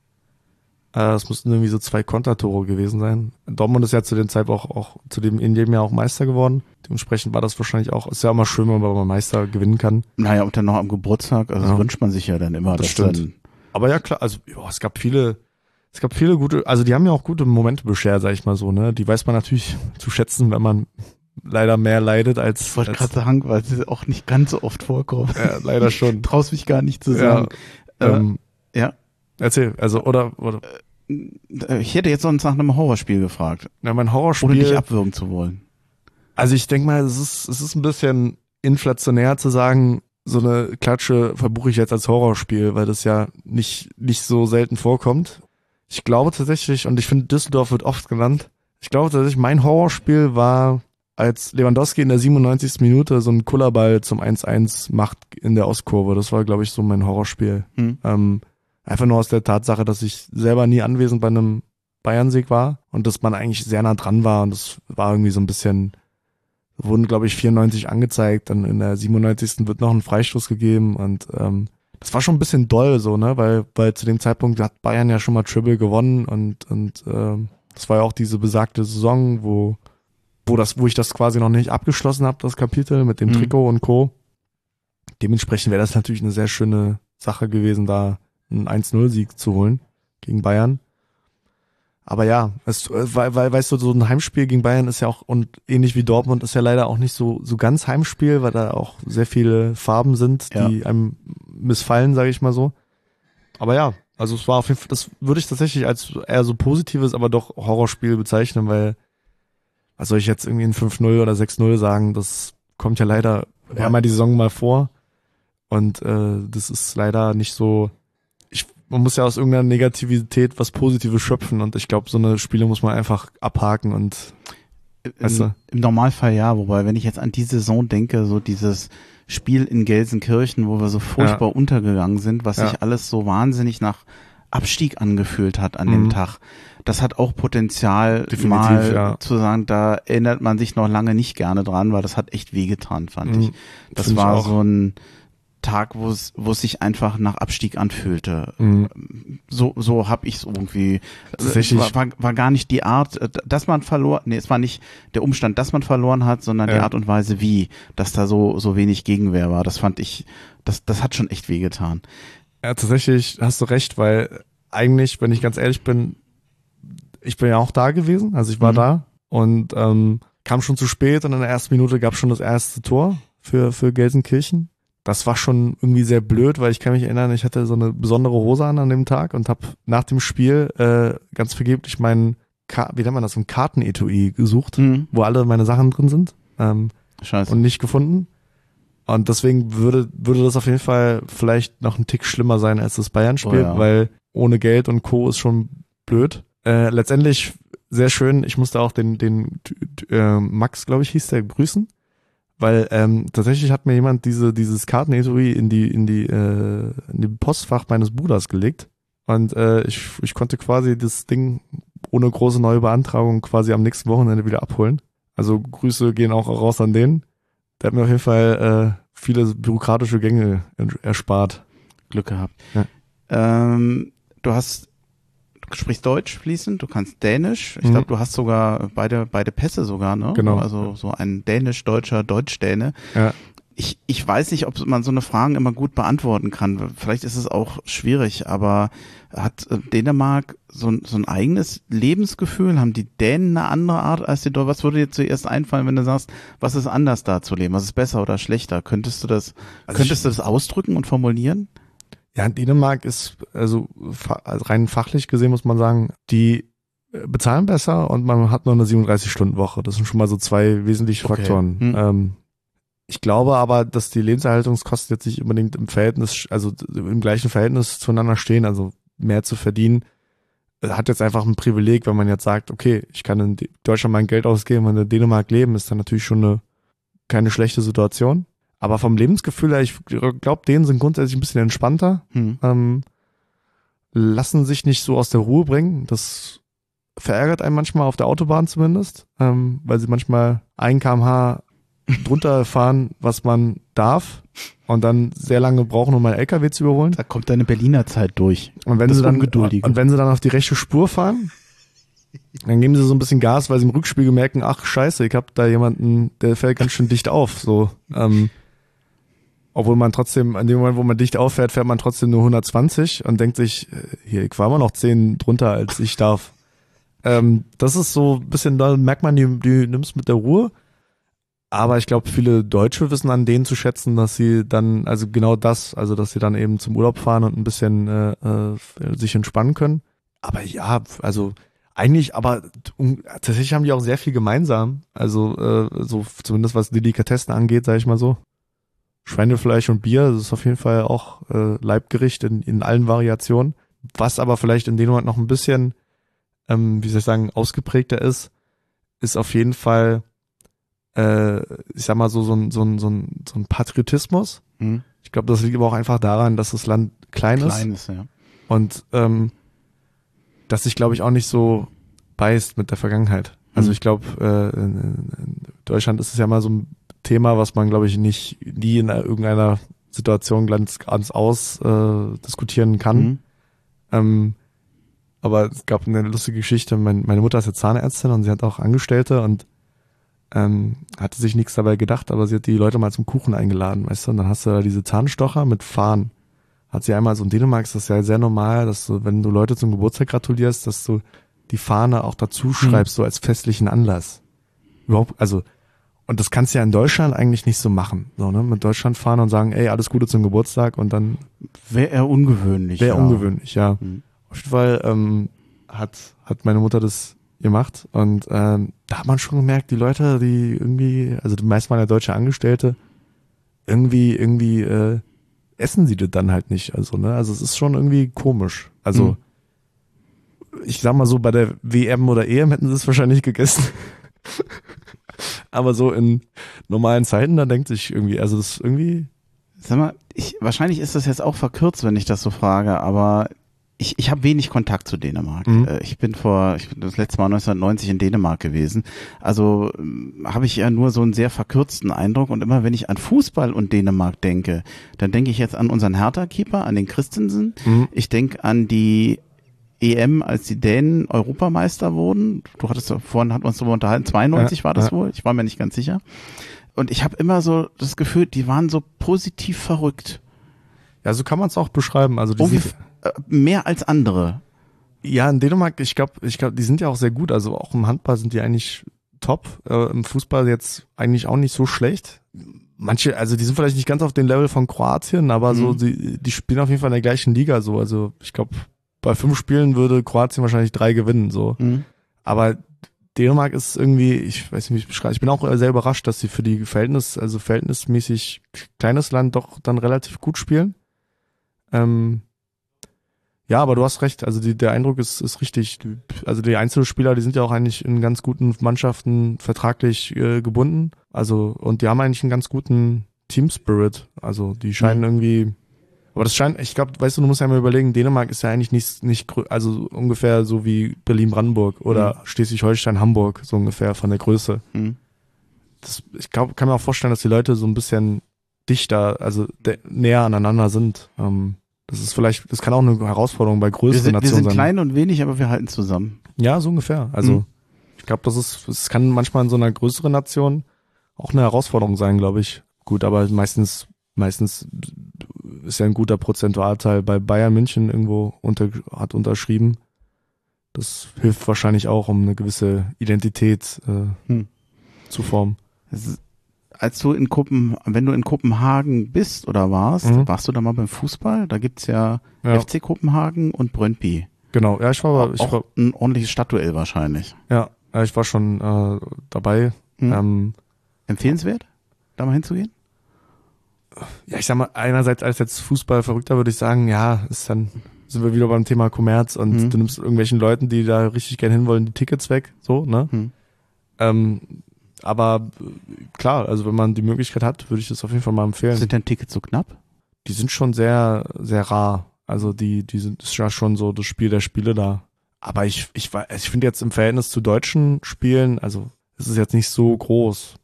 Äh, Es mussten irgendwie so zwei Kontertore gewesen sein. Dortmund ist ja zu dem Zeitpunkt auch, auch zu dem in jedem Jahr auch Meister geworden. Dementsprechend war das wahrscheinlich auch, ist ja immer schön, wenn man Meister gewinnen kann.
Naja, und dann noch am Geburtstag, also
Ja.
das wünscht man sich ja dann immer.
Das
dass
stimmt.
Dann,
Aber ja, klar, also ja, es gab viele, es gab viele gute, also die haben ja auch gute Momente beschert, sag ich mal so, ne? Die weiß man natürlich zu schätzen, wenn man leider mehr leidet als,
ich wollte gerade sagen, weil sie auch nicht ganz so oft vorkommen.
ja, leider schon.
Traust mich gar nicht zu
Ja,
sagen.
ähm,
ja.
Erzähl, also oder, oder
Äh, Ich hätte jetzt sonst nach einem Horrorspiel gefragt,
ja, mein
ohne dich
Horrorspiel.
abwürgen zu wollen.
Also ich denke mal, es ist, es ist ein bisschen inflationär zu sagen, so eine Klatsche verbuche ich jetzt als Horrorspiel, weil das ja nicht, nicht so selten vorkommt. Ich glaube tatsächlich, und ich finde, Düsseldorf wird oft genannt, ich glaube tatsächlich, mein Horrorspiel war, als Lewandowski in der 97. Minute so einen Kullerball zum 1-1 macht in der Ostkurve. Das war, glaube ich, so mein Horrorspiel.
Hm?
Ähm, einfach nur aus der Tatsache, dass ich selber nie anwesend bei einem Bayern-Sieg war und dass man eigentlich sehr nah dran war und das war irgendwie so ein bisschen, wurden glaube ich 94 angezeigt, dann in der 97. wird noch ein Freistoß gegeben und ähm, das war schon ein bisschen doll so, ne, weil, weil zu dem Zeitpunkt hat Bayern ja schon mal Triple gewonnen und, und ähm, das war ja auch diese besagte Saison, wo, wo das, wo ich das quasi noch nicht abgeschlossen habe, das Kapitel mit dem
Mhm.
Trikot und Co. Dementsprechend wäre das natürlich eine sehr schöne Sache gewesen, da einen 1-0-Sieg zu holen gegen Bayern. Aber ja, es, äh, weil, weil, weißt du, so ein Heimspiel gegen Bayern ist ja auch, und ähnlich wie Dortmund ist ja leider auch nicht so, so ganz Heimspiel, weil da auch sehr viele Farben sind, die einem missfallen, sage ich mal so. Aber ja, also es war auf jeden Fall, das würde ich tatsächlich als eher so positives, aber doch Horrorspiel bezeichnen, weil, was soll ich jetzt irgendwie ein 5-0 oder 6-0 sagen, das kommt ja leider
Ja.
einmal die Saison mal vor. Und äh, das ist leider nicht so. Ich, man muss ja aus irgendeiner Negativität was Positives schöpfen und ich glaube, so eine Spiele muss man einfach abhaken und Weißt
Im,
du?
Im Normalfall ja, wobei, wenn ich jetzt an die Saison denke, so dieses Spiel in Gelsenkirchen, wo wir so furchtbar untergegangen sind, was
Ja.
sich alles so wahnsinnig nach Abstieg angefühlt hat an dem
Mhm.
Tag. Das hat auch Potenzial,
Definitiv,
mal
ja.
zu sagen, da erinnert man sich noch lange nicht gerne dran, weil das hat echt wehgetan, fand ich.
Mhm.
Das
Find ich
war
auch.
so ein Tag, wo es, wo es sich einfach nach Abstieg anfühlte.
Mhm.
So, so hab ich es irgendwie.
Tatsächlich.
War, war, war gar nicht die Art, äh, dass man verloren, nee, es war nicht der Umstand, dass man verloren hat, sondern die
Ja.
Art und Weise, wie, dass da so, so wenig Gegenwehr war. Das fand ich, das, das hat schon echt wehgetan.
Ja, tatsächlich hast du recht, weil eigentlich, wenn ich ganz ehrlich bin, ich bin ja auch da gewesen, also ich war
Mhm.
da und ähm, kam schon zu spät und in der ersten Minute gab schon das erste Tor für, für Gelsenkirchen. Das war schon irgendwie sehr blöd, weil ich kann mich erinnern, ich hatte so eine besondere Hose an an dem Tag und habe nach dem Spiel äh, ganz vergeblich meinen, Ka wie nennt man das, ein Kartenetui gesucht,
Mhm.
wo alle meine Sachen drin sind. Ähm,
Scheiße.
und nicht gefunden. Und deswegen würde, würde das auf jeden Fall vielleicht noch ein Tick schlimmer sein als das Bayern-Spiel,
Oh ja.
weil ohne Geld und Co. ist schon blöd. Äh, letztendlich sehr schön, ich musste auch den, den äh, Max, glaube ich, hieß der, grüßen. Weil ähm, tatsächlich hat mir jemand diese, dieses Kartenetui in die, in die, äh, in die Postfach meines Bruders gelegt. Und äh, ich, ich konnte quasi das Ding ohne große neue Beantragung quasi am nächsten Wochenende wieder abholen. Also Grüße gehen auch raus an den. Der hat mir auf jeden Fall äh, viele bürokratische Gänge erspart.
Glück gehabt.
Ja.
Ähm, du hast, du sprichst Deutsch fließend, du kannst Dänisch. Ich
Mhm.
glaube, du hast sogar beide, beide Pässe sogar, ne?
Genau.
Also so ein dänisch-deutscher Deutsch-Däne.
Ja.
Ich, ich weiß nicht, ob man so eine Fragen immer gut beantworten kann. Vielleicht ist es auch schwierig, aber hat äh, Dänemark so, ein- so ein eigenes Lebensgefühl? Haben die Dänen eine andere Art als die Deutschen? Was würde dir zuerst einfallen, wenn du sagst, was ist anders da zu leben? Was ist besser oder schlechter? Könntest du das,
Also
könntest du das ausdrücken und formulieren?
Ja, Dänemark ist, also, also rein fachlich gesehen muss man sagen, die äh, bezahlen besser und man hat nur eine 37-Stunden-Woche. Das sind schon mal so zwei wesentliche
Okay.
Faktoren.
Hm.
Ähm, ich glaube aber, dass die Lebenserhaltungskosten jetzt nicht unbedingt im Verhältnis, also im gleichen Verhältnis zueinander stehen, also mehr zu verdienen, äh, hat jetzt einfach ein Privileg, wenn man jetzt sagt, okay, ich kann in Deutschland mein Geld ausgeben und in Dänemark leben, ist dann natürlich schon eine keine schlechte Situation. Aber vom Lebensgefühl her, ich glaube, denen sind grundsätzlich ein bisschen entspannter,
Hm.
ähm, lassen sich nicht so aus der Ruhe bringen. Das verärgert einen manchmal auf der Autobahn zumindest, ähm, weil sie manchmal ein kmh drunter fahren, was man darf und dann sehr lange brauchen, um einen LKW zu überholen.
Da kommt deine Berliner Zeit durch.
Und wenn
Das
sie dann und wenn sie dann auf die rechte Spur fahren, dann geben sie so ein bisschen Gas, weil sie im Rückspiegel merken, ach scheiße, ich hab da jemanden, der fällt ganz schön dicht auf. So, ähm, obwohl man trotzdem, in dem Moment, wo man dicht auffährt, fährt man trotzdem nur 120 und denkt sich, äh, hier, ich war immer noch 10 drunter, als ich darf. Ähm, das ist so ein bisschen, da merkt man, die, die nimmst mit der Ruhe. Aber ich glaube, viele Deutsche wissen an denen zu schätzen, dass sie dann, also genau das, also dass sie dann eben zum Urlaub fahren und ein bisschen äh, äh, sich entspannen können. Aber ja, also eigentlich, aber tatsächlich haben die auch sehr viel gemeinsam. Also äh, so zumindest was Delikatessen angeht, sage ich mal so. Schweinefleisch und Bier, das ist auf jeden Fall auch äh, Leibgericht in, in allen Variationen. Was aber vielleicht in dem Moment noch ein bisschen, ähm, wie soll ich sagen, ausgeprägter ist, ist auf jeden Fall äh, ich sag mal so, so ein, so ein, so ein, so ein Patriotismus.
Hm.
Ich glaube, das liegt aber auch einfach daran, dass das Land klein, ist
Kleines, ja.
und ähm, dass sich, glaube ich, auch nicht so beißt mit der Vergangenheit. Also
Mhm.
ich glaube, äh, in, in Deutschland ist es ja mal so ein Thema, was man, glaube ich, nicht nie in irgendeiner Situation ganz, ganz aus äh, diskutieren kann.
Hm.
Ähm, aber es gab eine lustige Geschichte. Mein, meine Mutter ist ja Zahnärztin und sie hat auch Angestellte und ähm, hatte sich nichts dabei gedacht, aber sie hat die Leute mal zum Kuchen eingeladen, weißt du? Und dann hast du da diese Zahnstocher mit Fahnen. Hat sie einmal so in Dänemark ist das ja sehr normal, dass du, wenn du Leute zum Geburtstag gratulierst, dass du die Fahne auch dazu schreibst, so als festlichen Anlass. Überhaupt, also, und das kannst du ja in Deutschland eigentlich nicht so machen, so, ne? Mit Deutschland fahren und sagen, ey, alles Gute zum Geburtstag und dann
Wäre eher ungewöhnlich.
Wäre
ja.
ungewöhnlich, ja.
Mhm.
Auf jeden Fall ähm, hat, hat meine Mutter das gemacht und ähm, da hat man schon gemerkt, die Leute, die irgendwie, also die meisten waren ja deutsche Angestellte, irgendwie, irgendwie äh, essen sie das dann halt nicht. Also, ne? Also es ist schon irgendwie komisch. Also
Mhm.
ich sag mal so, bei der WM oder EM hätten sie es wahrscheinlich gegessen. Aber so in normalen Zeiten, da denkt sich irgendwie, also das ist irgendwie,
Sag mal, ich, wahrscheinlich ist das jetzt auch verkürzt, wenn ich das so frage, aber ich, ich habe wenig Kontakt zu Dänemark.
Mhm.
Äh, Ich bin vor, ich bin das letzte Mal 1990 in Dänemark gewesen. Also ähm, habe ich ja nur so einen sehr verkürzten Eindruck und immer wenn ich an Fußball und Dänemark denke, dann denke ich jetzt an unseren Hertha-Keeper, an den Christensen.
Mhm.
Ich denke an die EM, als die Dänen Europameister wurden. Du hattest ja vorhin, hat uns darüber unterhalten, 92
Ja,
war das
ja.
wohl. Ich war mir nicht ganz sicher. Und ich habe immer so das Gefühl, die waren so positiv verrückt.
ja, so kann man es auch beschreiben. Also die sind,
äh, mehr als andere.
Ja, in Dänemark, ich glaube, ich glaube, die sind ja auch sehr gut. Also auch im Handball sind die eigentlich top. Äh, Im Fußball jetzt eigentlich auch nicht so schlecht. Manche, also die sind vielleicht nicht ganz auf dem Level von Kroatien, aber so,
Mhm.
die, die spielen auf jeden Fall in der gleichen Liga so. Also ich glaube, bei fünf Spielen würde Kroatien wahrscheinlich drei gewinnen. So. Aber Dänemark ist irgendwie, ich weiß nicht, wie ich es beschreibe. Ich bin auch sehr überrascht, dass sie für die Verhältnis, also verhältnismäßig kleines Land doch dann relativ gut spielen. Ähm, ja, aber du hast recht. Also die, der Eindruck ist, ist richtig. Die- Also die Einzelspieler, die sind ja auch eigentlich in ganz guten Mannschaften vertraglich äh, gebunden. Also und die haben eigentlich einen ganz guten Team Spirit. Also die scheinen
Mhm.
irgendwie. Aber das scheint, ich glaube, weißt du, du musst ja mal überlegen, Dänemark ist ja eigentlich nicht, nicht, also ungefähr so wie Berlin-Brandenburg oder Schleswig-Holstein-Hamburg, so ungefähr von der Größe.
Mhm.
Das, ich glaub, kann mir auch vorstellen, dass die Leute so ein bisschen dichter, also näher aneinander sind. Ähm, das ist vielleicht, das kann auch eine Herausforderung bei
Wir
größeren
sind, wir
Nationen
sind
sein.
klein und wenig, aber wir halten zusammen.
Ja, so ungefähr. Also
Mhm.
ich glaube, das ist, es kann manchmal in so einer größeren Nation auch eine Herausforderung sein, glaube ich. Gut, aber meistens, meistens ist ja ein guter Prozentualteil bei Bayern München irgendwo unter, hat unterschrieben. Das hilft wahrscheinlich auch, um eine gewisse Identität äh,
Hm.
zu formen.
Ist, als du in Kopen, wenn du in Kopenhagen bist oder warst,
Mhm.
warst du da mal beim Fußball? Da gibt's ja,
Ja.
FC Kopenhagen und Brøndby.
Genau, ja, ich war, ich
auch
war,
ein ordentliches Stadtduell wahrscheinlich.
ja, ja, ich war schon äh, dabei.
Hm.
Ähm,
Empfehlenswert, da mal hinzugehen?
Ja, ich sag mal, einerseits als jetzt Fußballverrückter würde ich sagen, ja, ist dann sind wir wieder beim Thema Kommerz und
Mhm.
du nimmst irgendwelchen Leuten, die da richtig gern hinwollen, die Tickets weg, so, ne?
Hm.
Ähm, aber klar, also wenn man die Möglichkeit hat, würde ich das auf jeden Fall mal empfehlen.
Sind denn Tickets so knapp?
die sind schon sehr, sehr rar. Also die, die sind ist ja schon so das Spiel der Spiele da. Aber ich, ich, wei- ich finde jetzt im Verhältnis zu deutschen Spielen, also es ist jetzt nicht so groß.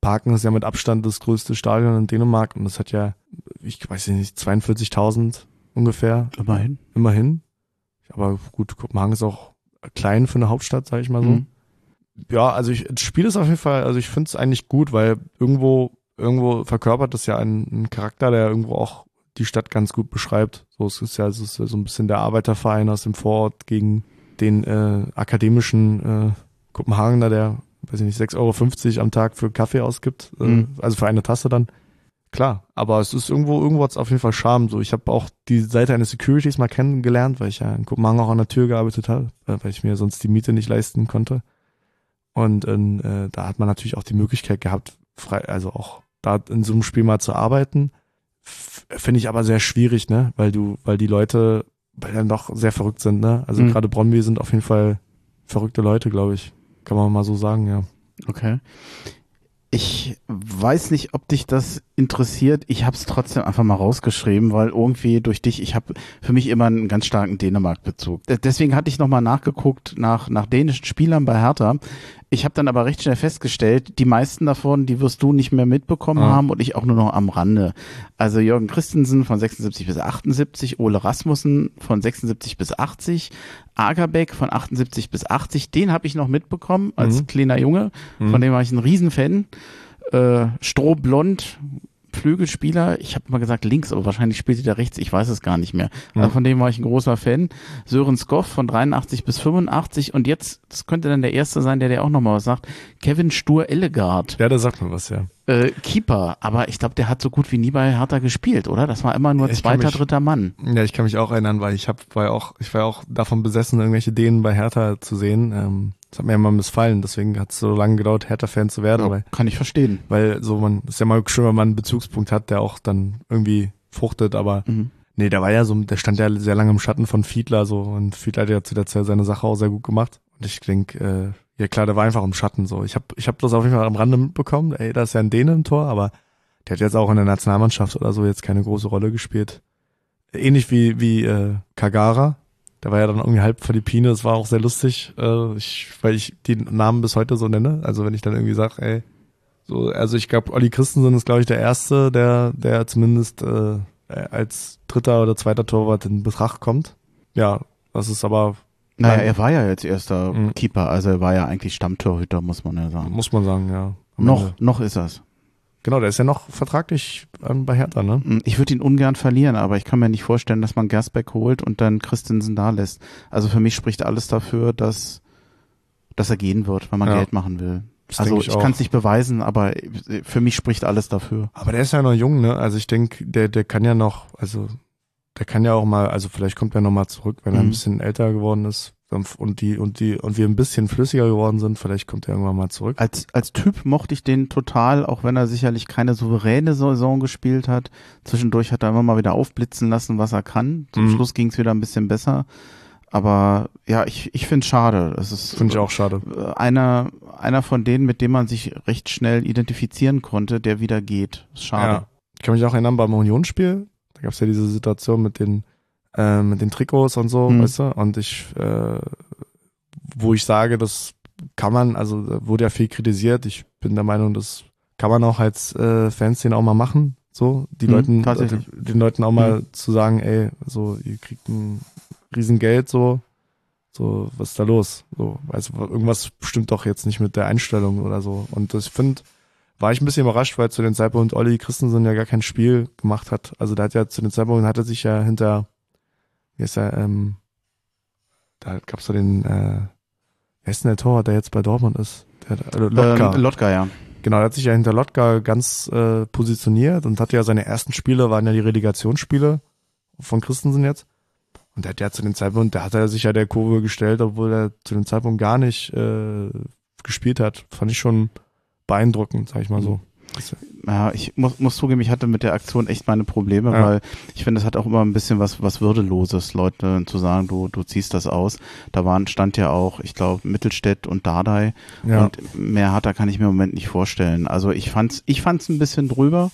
Parken ist ja mit Abstand das größte Stadion in Dänemark und das hat ja, ich weiß nicht, 42.000 ungefähr,
Immerhin.
immerhin. Aber gut, Kopenhagen ist auch klein für eine Hauptstadt, sage ich mal so.
Mhm.
Ja, also ich, das Spiel ist auf jeden Fall, also ich finde es eigentlich gut, weil irgendwo, irgendwo verkörpert das ja einen, einen Charakter, der irgendwo auch die Stadt ganz gut beschreibt. So, es ist ja, es ist ja so ein bisschen der Arbeiterverein aus dem Vorort gegen den äh, akademischen äh, Kopenhagener, der, weiß ich nicht, 6,50 Euro am Tag für Kaffee ausgibt, äh,
Mhm.
also für eine Tasse dann. Klar, aber es ist irgendwo, irgendwo hat es auf jeden Fall Charme. So, ich habe auch die Seite eines Securities mal kennengelernt, weil ich ja in Kopenhagen auch an der Tür gearbeitet habe, äh, weil ich mir sonst die Miete nicht leisten konnte. Und äh, da hat man natürlich auch die Möglichkeit gehabt, frei, also auch da in so einem Spiel mal zu arbeiten. Finde ich aber sehr schwierig, ne? Weil du, weil die Leute, weil dann doch sehr verrückt sind, ne? Also
Mhm.
gerade Bromby sind auf jeden Fall verrückte Leute, glaube ich. Kann man mal so sagen, ja.
Okay. Ich weiß nicht, ob dich das interessiert. Ich habe es trotzdem einfach mal rausgeschrieben, weil irgendwie durch dich, ich habe für mich immer einen ganz starken Dänemark-Bezug. De- Deswegen hatte ich nochmal nachgeguckt nach, nach dänischen Spielern bei Hertha. Ich habe dann aber recht schnell festgestellt, die meisten davon, die wirst du nicht mehr mitbekommen
Ah.
haben und ich auch nur noch am Rande. Also Jürgen Christensen von 76 bis 78, Ole Rasmussen von 76 bis 80, Agerbeck von 78 bis 80, den habe ich noch mitbekommen als
Mhm.
kleiner Junge.
Mhm.
Von dem war ich ein Riesenfan. Äh, Strohblond, Flügelspieler. Ich habe mal gesagt links, aber wahrscheinlich spielte der rechts. Ich weiß es gar nicht mehr.
Mhm.
Also von dem war ich ein großer Fan. Sören Skoff von 83 bis 85. Und jetzt, das könnte dann der Erste sein, der dir auch nochmal was sagt. Kevin Stur-Ellegard.
Ja, da sagt man was, ja.
Äh, Keeper. Aber ich glaube, der hat so gut wie nie bei Hertha gespielt, oder? Das war immer nur
Ich
zweiter,
mich-
dritter Mann.
Ja, ich kann mich auch erinnern, weil ich hab, war ja auch, ich war ja auch davon besessen, irgendwelche Dänen bei Hertha zu sehen. Ähm, das hat mir immer missfallen, deswegen hat es so lange gedauert, Hertha-Fan zu werden,
Ja,
weil,
kann ich verstehen.
weil so man, ist ja mal schön, wenn man einen Bezugspunkt hat, der auch dann irgendwie fruchtet, aber
Mhm.
nee, der war ja so, der stand ja sehr lange im Schatten von Fiedler so und Fiedler hat ja zu der Zeit seine Sache auch sehr gut gemacht. Und ich denke, äh, ja klar, der war einfach im Schatten so. Ich habe ich hab das auf jeden Fall am Rande mitbekommen, ey, da ist ja ein Däne im Tor, aber der hat jetzt auch in der Nationalmannschaft oder so jetzt keine große Rolle gespielt. Ähnlich wie, wie äh, Kagara. Der war ja dann irgendwie halb Philippine, das war auch sehr lustig, äh, ich, weil ich den Namen bis heute so nenne. Also wenn ich dann irgendwie sage, ey, so, also ich glaube, Olli Christensen ist, glaube ich, der Erste, der, der zumindest äh, als dritter oder zweiter Torwart in Betracht kommt. Ja, das ist aber,
Naja, er war ja jetzt erster
Mhm.
Keeper, also er war ja eigentlich Stammtorhüter, muss man ja sagen.
muss man sagen, ja.
Noch,
Ende.
noch ist er's.
Genau, der ist ja noch vertraglich ähm, bei Hertha, ne?
Mm, Ich würde ihn ungern verlieren, aber ich kann mir nicht vorstellen, dass man Gersbeck holt und dann Christensen da lässt. Also für mich spricht alles dafür, dass, dass er gehen wird, wenn man
Ja.
Geld machen will.
Das
also ich,
ich
kann es nicht beweisen, aber für mich spricht alles dafür.
Aber der ist ja noch jung, ne? Also ich denke, der, der kann ja noch, also der kann ja auch mal, also vielleicht kommt er noch mal zurück, wenn er ein
Mhm.
bisschen älter geworden ist und die und die und wir ein bisschen flüssiger geworden sind, vielleicht kommt er irgendwann mal zurück.
Als, als Typ mochte ich den total, auch wenn er sicherlich keine souveräne Saison gespielt hat. Zwischendurch hat er immer mal wieder aufblitzen lassen, was er kann. Zum
Mhm.
Schluss ging es wieder ein bisschen besser. Aber ja, ich, ich finde es schade. Es ist
Finde ich auch schade.
äh, einer, einer von denen, mit dem man sich recht schnell identifizieren konnte, der wieder geht. Ist Schade.
Ja. Ich kann mich auch erinnern beim Unionsspiel, da gab es ja diese Situation mit den äh, mit den Trikots und so,
Mhm.
weißt du? Und ich, äh, wo ich sage, das kann man, also da wurde ja viel kritisiert. Ich bin der Meinung, das kann man auch als äh, Fanszene auch mal machen. So, die
Mhm,
Leuten,
tatsächlich.
den, den Leuten auch mal zu sagen, ey, so, ihr kriegt ein Riesengeld, so, so, was ist da los? So, also irgendwas stimmt doch jetzt nicht mit der Einstellung oder so. Und das- ich finde, war ich ein bisschen überrascht, weil zu dem Zeitpunkt Olli Christensen ja gar kein Spiel gemacht hat. Also da hat ja zu dem Zeitpunkt hat er sich ja hinter, wie ist er, ähm, da gab's so den, äh, wer ist denn der Torwart, der jetzt bei Dortmund ist? Der, äh, Lotka.
Ähm, Lotka, ja.
Genau, er hat sich ja hinter Lotka ganz äh, positioniert und hatte ja seine ersten Spiele, waren ja die Relegationsspiele von Christensen jetzt. Und der hat ja zu dem Zeitpunkt, da hat er sich ja der Kurve gestellt, obwohl er zu dem Zeitpunkt gar nicht äh, gespielt hat. Fand ich schon beeindruckend, sag ich mal so.
Ja, ich muss, muss zugeben, ich hatte mit der Aktion echt meine Probleme,
Ja.
weil ich finde, es hat auch immer ein bisschen was, was Würdeloses, Leute zu sagen, du, du ziehst das aus. Da waren, stand ja auch, ich glaube, Mittelstädt und Dardai
Ja.
und mehr hat, da kann ich mir im Moment nicht vorstellen. Also ich fand's, ich fand's ein bisschen drüber,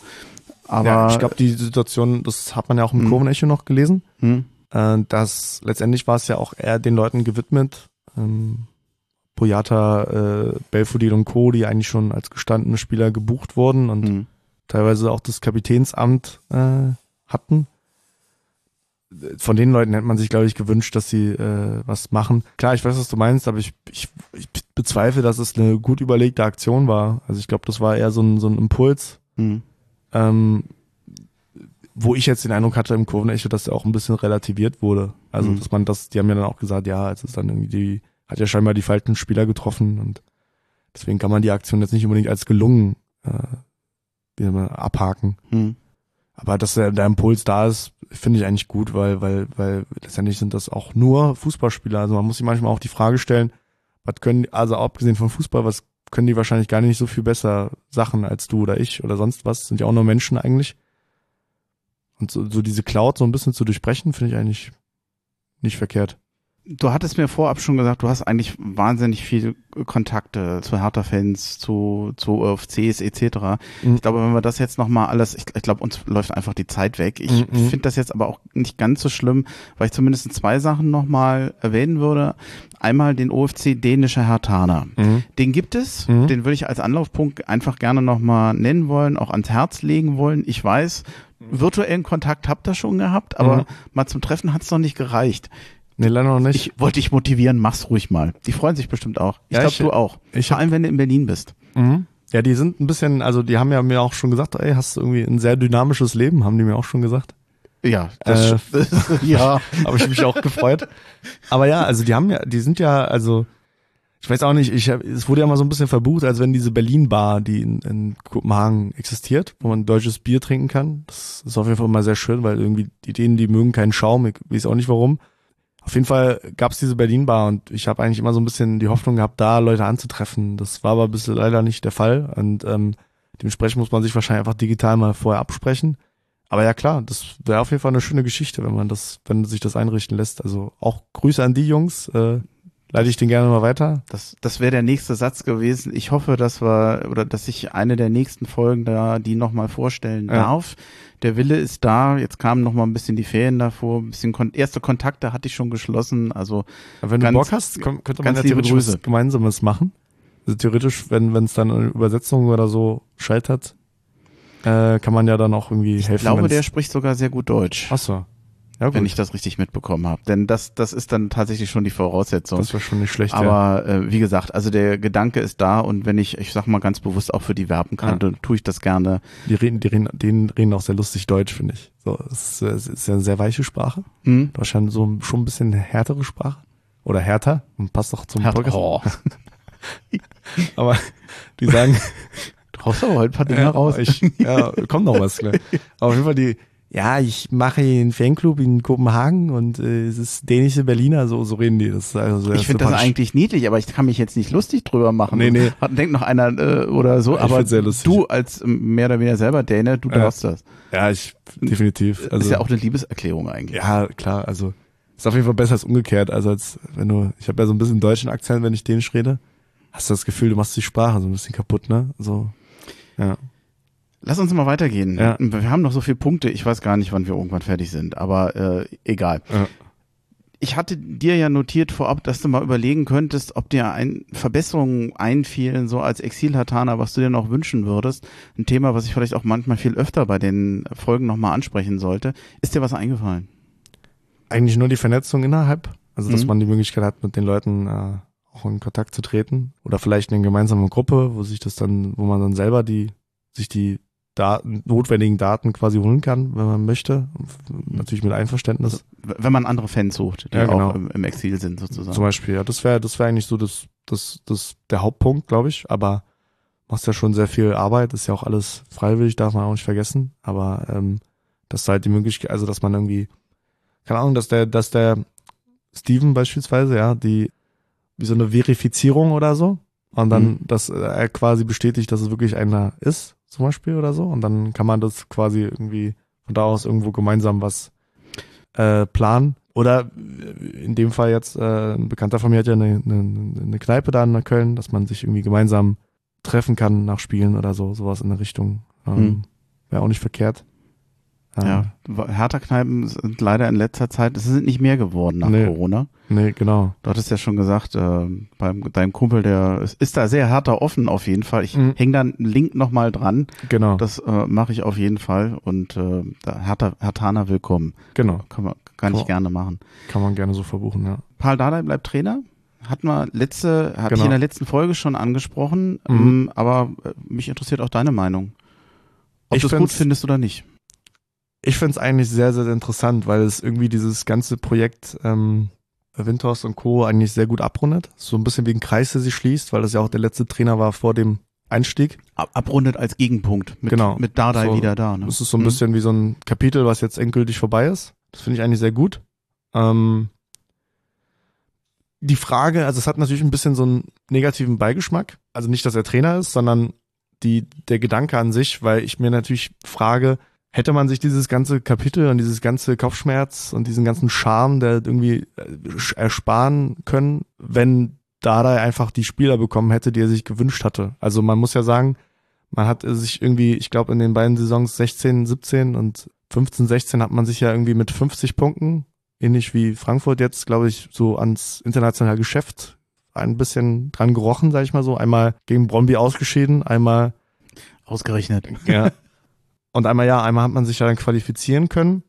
aber
ja, ich glaube, die Situation, das hat man ja auch im
Mhm.
Kurvenecho noch gelesen,
hm,
äh, dass letztendlich war es ja auch eher den Leuten gewidmet, ähm, Boyata, äh, Belfodil und Co., die eigentlich schon als gestandene Spieler gebucht wurden und
hm.
teilweise auch das Kapitänsamt äh, hatten. Von den Leuten hätte man sich, glaube ich, gewünscht, dass sie äh, was machen. Klar, ich weiß, was du meinst, aber ich, ich, ich bezweifle, dass es eine gut überlegte Aktion war. Also ich glaube, das war eher so ein, so ein Impuls,
Hm.
ähm, wo ich jetzt den Eindruck hatte im Kurvenecho, dass er auch ein bisschen relativiert wurde. Also,
Mhm.
dass man das, die haben ja dann auch gesagt, ja, es ist dann irgendwie die, hat ja scheinbar die falschen Spieler getroffen und deswegen kann man die Aktion jetzt nicht unbedingt als gelungen äh, abhaken.
Hm.
Aber dass der, der Impuls da ist, finde ich eigentlich gut, weil, weil, weil letztendlich sind das auch nur Fußballspieler. Also man muss sich manchmal auch die Frage stellen, was können, also abgesehen von Fußball, was können die wahrscheinlich gar nicht so viel besser Sachen als du oder ich oder sonst was, sind ja auch nur Menschen eigentlich. Und so, so diese Cloud so ein bisschen zu durchbrechen, finde ich eigentlich nicht verkehrt.
Du hattest mir vorab schon gesagt, du hast eigentlich wahnsinnig viele Kontakte zu Hertha-Fans, zu, zu OFCs etc.
Mhm.
Ich glaube, wenn wir das jetzt nochmal alles, ich, ich glaube, uns läuft einfach die Zeit weg. Ich
Mhm.
finde das jetzt aber auch nicht ganz so schlimm, weil ich zumindest zwei Sachen nochmal erwähnen würde. Einmal den OFC dänischer Hertaner. Den gibt es,
Mhm.
den würde ich als Anlaufpunkt einfach gerne nochmal nennen wollen, auch ans Herz legen wollen. Ich weiß, virtuellen Kontakt habt ihr schon gehabt, aber
Mhm.
mal zum Treffen hat es noch nicht gereicht.
Nee, leider noch nicht.
Ich wollte dich motivieren, mach's ruhig mal. Die freuen sich bestimmt auch. Ich
Ja,
glaube, du auch.
ich
Vor allem, wenn du in Berlin bist.
Mhm. Ja, die sind ein bisschen, also die haben ja mir auch schon gesagt, ey, hast du irgendwie ein sehr dynamisches Leben, haben die mir auch schon gesagt.
Ja,
Äh,
ja.
Habe ich mich auch gefreut. Aber ja, also die haben ja, die sind ja, also ich weiß auch nicht, ich hab, es wurde ja mal so ein bisschen verbucht, als wenn diese Berlin-Bar, die in, in Kopenhagen existiert, wo man deutsches Bier trinken kann. Das ist auf jeden Fall mal sehr schön, weil irgendwie die denen, die mögen keinen Schaum, ich weiß auch nicht warum. Auf jeden Fall gab's diese Berlin-Bar und ich habe eigentlich immer so ein bisschen die Hoffnung gehabt, da Leute anzutreffen. Das war aber bisher leider nicht der Fall und ähm, dementsprechend muss man sich wahrscheinlich einfach digital mal vorher absprechen. Aber ja klar, das wäre auf jeden Fall eine schöne Geschichte, wenn man das, wenn sich das einrichten lässt. Also auch Grüße an die Jungs, äh, leite ich den gerne mal weiter.
Das, das wäre der nächste Satz gewesen. Ich hoffe, dass wir oder dass ich eine der nächsten Folgen da die nochmal vorstellen
Ja.
darf. Der Wille ist da. Jetzt kamen noch mal ein bisschen die Ferien davor. Ein bisschen kon erste Kontakte hatte ich schon geschlossen. Also
Aber wenn
Ganz-
du Bock hast, könnte man ja theoretisch was. Gemeinsames machen. Also theoretisch, wenn wenn es dann eine Übersetzung oder so scheitert, äh, kann man ja dann auch irgendwie
ich
helfen.
glaube,
wenn's-
der spricht sogar sehr gut Deutsch,
Ach so. Ja,
wenn ich das richtig mitbekommen habe. Denn das, das ist dann tatsächlich schon die Voraussetzung.
das wäre schon nicht schlecht. ja.
Aber äh, wie gesagt, also der Gedanke ist da und wenn ich, ich sag mal ganz bewusst auch für die werben kann,
Ja.
dann tue ich das gerne.
Die reden, die reden, denen reden auch sehr lustig Deutsch, finde ich. So, es ist, äh, ist ja eine sehr weiche Sprache.
Hm?
Wahrscheinlich so schon ein bisschen härtere Sprache. Oder härter. Und passt auch zum
Herr-
Podcast.
oh,
Aber die sagen,
du haust aber heute ein paar Dinge
ja,
raus.
Ich, ja, kommt noch was, klar. Aber auf jeden Fall die, ja, ich mache einen Fanclub in Kopenhagen und äh, es ist dänische Berliner, so, so reden die. Das also
Ich finde das eigentlich niedlich, aber ich kann mich jetzt nicht lustig drüber machen.
Nee, nee.
Hat, denkt noch einer äh, oder so,
Ich
aber
find's sehr lustig.
du als ähm, mehr oder weniger selber Däne, du darfst das.
Ja, ich, definitiv. Also,
ist ja auch eine Liebeserklärung eigentlich.
ja, klar, also, ist auf jeden Fall besser als umgekehrt. Also, als wenn du, ich habe ja so ein bisschen deutschen Akzent, wenn ich Dänisch rede. Hast du das Gefühl, du machst die Sprache so ein bisschen kaputt, ne? So, ja.
Lass uns mal weitergehen.
Ja.
Wir haben noch so viele Punkte, ich weiß gar nicht, wann wir irgendwann fertig sind, aber äh, egal.
Ja.
Ich hatte dir ja notiert vorab, dass du mal überlegen könntest, ob dir ein Verbesserungen einfielen, so als Exil-Hatana, was du dir noch wünschen würdest. Ein Thema, was ich vielleicht auch manchmal viel öfter bei den Folgen nochmal ansprechen sollte. Ist dir was eingefallen?
Eigentlich nur die Vernetzung innerhalb. Also, dass
Mhm.
man die Möglichkeit hat, mit den Leuten äh, auch in Kontakt zu treten. Oder vielleicht in eine gemeinsame Gruppe, wo sich das dann, wo man dann selber die, sich die Daten, notwendigen Daten quasi holen kann, wenn man möchte. Natürlich mit Einverständnis.
Wenn man andere Fans sucht, die
Ja, genau.
auch im, im Exil sind sozusagen.
Zum Beispiel, ja, das wäre, das wäre eigentlich so das, das, das, der Hauptpunkt, glaube ich. Aber machst ja schon sehr viel Arbeit, ist ja auch alles freiwillig, darf man auch nicht vergessen. Aber ähm, dass halt die Möglichkeit, also dass man irgendwie, keine Ahnung, dass der, dass der Steven beispielsweise, ja, die wie so eine Verifizierung oder so. Und dann, mhm. dass er quasi bestätigt, dass es wirklich einer ist, zum Beispiel oder so. Und dann kann man das quasi irgendwie von da aus irgendwo gemeinsam was äh, planen. Oder in dem Fall jetzt, äh, ein Bekannter von mir hat ja eine, eine, eine Kneipe da in Köln, dass man sich irgendwie gemeinsam treffen kann nach Spielen oder so, sowas in der Richtung. Ähm, hm. Wäre auch nicht verkehrt.
Ja, Hertha-Kneipen sind leider in letzter Zeit, es sind nicht mehr geworden nach nee, Corona.
Nee, genau.
Du hattest ja schon gesagt, äh, beim deinem Kumpel, der ist, ist da sehr härter offen auf jeden Fall. Ich mhm. hänge da einen Link nochmal dran.
Genau.
Das äh, mache ich auf jeden Fall und äh, Hertha, Hertaner willkommen.
Genau.
Kann man, kann, kann ich gerne machen.
Kann man gerne so verbuchen, ja.
Paul Dardai bleibt Trainer hatten wir letzte, hatte genau. ich in der letzten Folge schon angesprochen, mhm. ähm, aber äh, mich interessiert auch deine Meinung. Ob du es gut findest oder nicht.
Ich finde es eigentlich sehr, sehr interessant, weil es irgendwie dieses ganze Projekt ähm, Windhorst und Co. eigentlich sehr gut abrundet. So ein bisschen wie ein Kreis, der sich schließt, weil das ja auch der letzte Trainer war vor dem Einstieg.
Ab abrundet als Gegenpunkt. Mit,
genau.
Mit Dardai so, wieder da.
Ne? Das ist so ein mhm. bisschen wie so ein Kapitel, was jetzt endgültig vorbei ist. Das finde ich eigentlich sehr gut. Ähm, die Frage, also es hat natürlich ein bisschen so einen negativen Beigeschmack. Also nicht, dass er Trainer ist, sondern die, der Gedanke an sich, weil ich mir natürlich frage, hätte man sich dieses ganze Kapitel und dieses ganze Kopfschmerz und diesen ganzen Charme, der irgendwie äh, ersparen können, wenn Dada einfach die Spieler bekommen hätte, die er sich gewünscht hatte. Also man muss ja sagen, man hat sich irgendwie, ich glaube in den beiden Saisons 16, 17 und 15, 16 hat man sich ja irgendwie mit 50 Punkten ähnlich wie Frankfurt jetzt, glaube ich, so ans internationale Geschäft ein bisschen dran gerochen, sage ich mal so. Einmal gegen Bromby ausgeschieden, einmal
ausgerechnet.
Ja. Und einmal ja, einmal hat man sich ja dann qualifizieren können.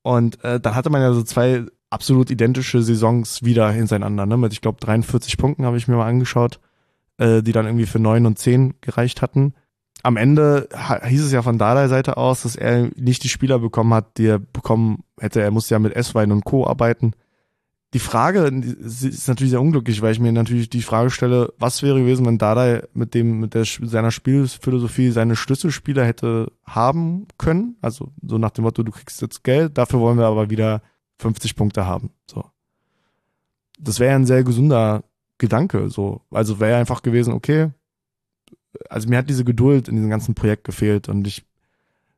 Und äh, da hatte man ja so zwei absolut identische Saisons wieder hintereinander, ne? Mit, ich glaube, 43 Punkten habe ich mir mal angeschaut, äh, die dann irgendwie für neun und zehn gereicht hatten am Ende hieß es ja von Dardai Seite aus, dass er nicht die Spieler bekommen hat, die er bekommen hätte. Er musste ja mit Esswein und Co. arbeiten. Die Frage ist natürlich sehr unglücklich, weil ich mir natürlich die Frage stelle, was wäre gewesen, wenn Dardai mit dem, mit der, seiner Spielphilosophie seine Schlüsselspieler hätte haben können? Also, so nach dem Motto, du kriegst jetzt Geld, dafür wollen wir aber wieder 50 Punkte haben, so. Das wäre ein sehr gesunder Gedanke, so. Also wäre einfach gewesen, okay, also mir hat diese Geduld in diesem ganzen Projekt gefehlt und ich,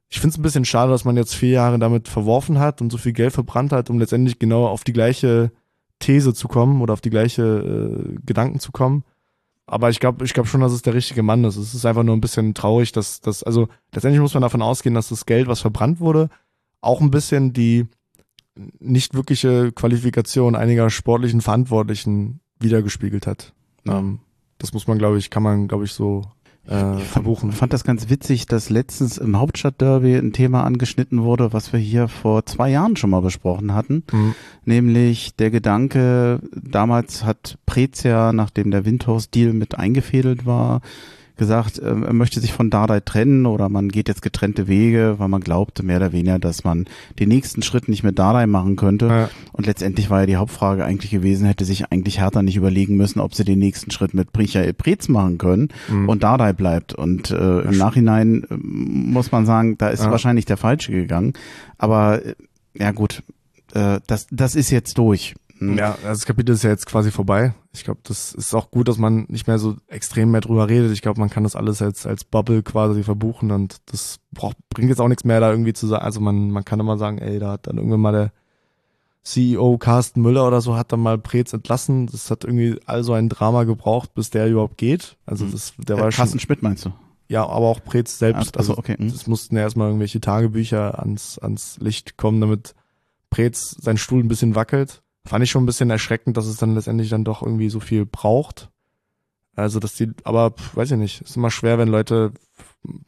ich finde es ein bisschen schade, dass man jetzt vier Jahre damit verworfen hat und so viel Geld verbrannt hat, um letztendlich genau auf die gleiche These zu kommen oder auf die gleiche äh, Gedanken zu kommen. Aber ich glaube, ich glaube schon, dass es der richtige Mann ist. Es ist einfach nur ein bisschen traurig, dass das, also letztendlich muss man davon ausgehen, dass das Geld, was verbrannt wurde, auch ein bisschen die nicht wirkliche Qualifikation einiger sportlichen Verantwortlichen wiedergespiegelt hat. Ähm, das muss man, glaube ich, kann man, glaube ich, so äh, verbuchen.
Ich fand das ganz witzig, dass letztens im Hauptstadtderby ein Thema angeschnitten wurde, was wir hier vor zwei Jahren schon mal besprochen hatten, mhm. nämlich der Gedanke, damals hat Prezia, nachdem der Windhaus-Deal mit eingefädelt war, gesagt, äh, er möchte sich von Dardai trennen oder man geht jetzt getrennte Wege, weil man glaubte mehr oder weniger, dass man den nächsten Schritt nicht mit Dardai machen könnte. Ja. Und letztendlich war ja die Hauptfrage eigentlich gewesen, hätte sich eigentlich Hertha nicht überlegen müssen, ob sie den nächsten Schritt mit Michael Preetz machen können mhm. und Dardai bleibt. Und äh, im Nachhinein äh, muss man sagen, da ist ja. wahrscheinlich der Falsche gegangen. Aber äh, ja gut, äh, das, das ist jetzt durch.
Hm. Ja, das Kapitel ist ja jetzt quasi vorbei. Ich glaube, das ist auch gut, dass man nicht mehr so extrem mehr drüber redet. Ich glaube, man kann das alles als, als Bubble quasi verbuchen und das braucht, bringt jetzt auch nichts mehr da irgendwie zu sagen. Also man, man kann immer sagen, ey, da hat dann irgendwann mal der CEO Carsten Müller oder so hat dann mal Prez entlassen. Das hat irgendwie also ein Drama gebraucht, bis der überhaupt geht. Also hm. das, der
äh,
war
Carsten schon, Schmidt meinst du?
Ja, aber auch Prez selbst.
Also, okay.
Mhm. Es mussten ja erstmal irgendwelche Tagebücher ans, ans Licht kommen, damit Prez sein Stuhl ein bisschen wackelt fand ich schon ein bisschen erschreckend, dass es dann letztendlich dann doch irgendwie so viel braucht. Also, dass die, aber weiß ich nicht, ist immer schwer, wenn Leute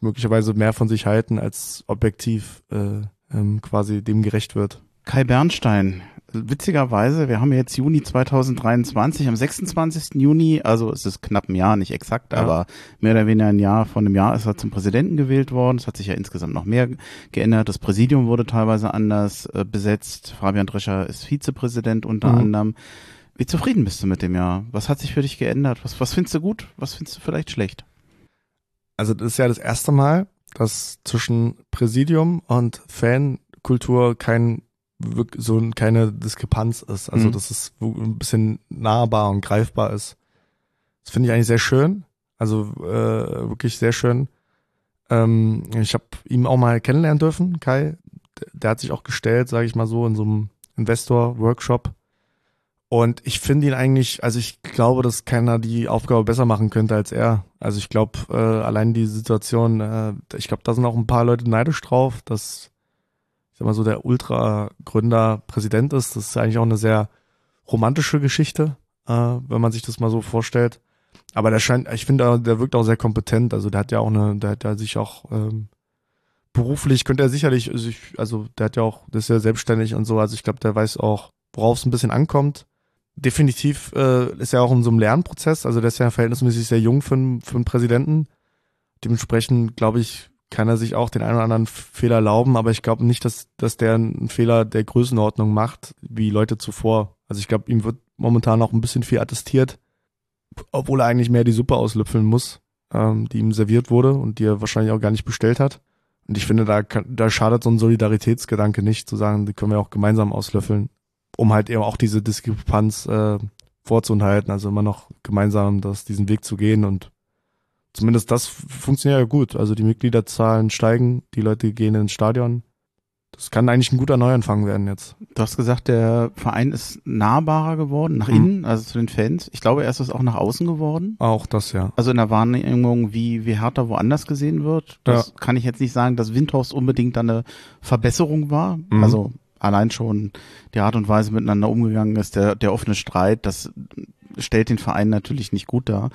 möglicherweise mehr von sich halten, als objektiv äh, ähm, quasi dem gerecht wird.
Kai Bernstein witzigerweise, wir haben jetzt Juni 2023, am 26. Juni, also es ist knapp ein Jahr, nicht exakt, ja. aber mehr oder weniger ein Jahr, von einem Jahr ist er zum Präsidenten gewählt worden. Es hat sich ja insgesamt noch mehr geändert. Das Präsidium wurde teilweise anders äh, besetzt. Fabian Drescher ist Vizepräsident unter mhm. anderem. Wie zufrieden bist du mit dem Jahr? Was hat sich für dich geändert? Was, was findest du gut? Was findest du vielleicht schlecht?
Also das ist ja das erste Mal, dass zwischen Präsidium und Fankultur kein so keine Diskrepanz ist. Also
Mhm.
dass es ein bisschen nahbar und greifbar ist. Das finde ich eigentlich sehr schön. Also äh, wirklich sehr schön. Ähm, ich habe ihn auch mal kennenlernen dürfen, Kai. Der, der hat sich auch gestellt, sage ich mal so, in so einem Investor-Workshop. Und ich finde ihn eigentlich, also ich glaube, dass keiner die Aufgabe besser machen könnte als er. Also ich glaube, äh, allein die Situation, äh, ich glaube, da sind auch ein paar Leute neidisch drauf, dass, ich sag mal so, der Ultra-Gründer Präsident ist. Das ist eigentlich auch eine sehr romantische Geschichte, äh, wenn man sich das mal so vorstellt. Aber der scheint, ich finde, der wirkt auch sehr kompetent. Also der hat ja auch eine, der hat ja sich auch ähm, beruflich könnte er sicherlich, also, ich, also der hat ja auch, der ist ja selbstständig und so. Also ich glaube, der weiß auch, worauf es ein bisschen ankommt. Definitiv äh, ist er auch in so einem Lernprozess. Also der ist ja verhältnismäßig sehr jung für, einen- für einen Präsidenten. Dementsprechend glaube ich, kann er sich auch den einen oder anderen Fehler erlauben, aber ich glaube nicht, dass, dass der einen Fehler der Größenordnung macht, wie Leute zuvor. Also ich glaube, ihm wird momentan auch ein bisschen viel attestiert, obwohl er eigentlich mehr die Suppe auslöffeln muss, ähm, die ihm serviert wurde und die er wahrscheinlich auch gar nicht bestellt hat. Und ich finde, da, da schadet so ein Solidaritätsgedanke nicht, zu sagen, die können wir auch gemeinsam auslöffeln, um halt eben auch diese Diskrepanz äh, vorzuhalten, also immer noch gemeinsam das, diesen Weg zu gehen und zumindest das funktioniert ja gut. Also die Mitgliederzahlen steigen, die Leute gehen ins Stadion. Das kann eigentlich ein guter Neuanfang werden jetzt.
Du hast gesagt, der Verein ist nahbarer geworden, nach
Mhm.
innen, also zu den Fans. Ich glaube, er ist es auch nach außen geworden.
Auch das ja.
Also in der Wahrnehmung, wie, wie Hertha woanders gesehen wird. Das kann ich jetzt nicht sagen, dass Windhorst unbedingt eine Verbesserung war.
Mhm.
Also allein schon die Art und Weise miteinander umgegangen ist, der, der offene Streit, das stellt den Verein natürlich nicht gut dar.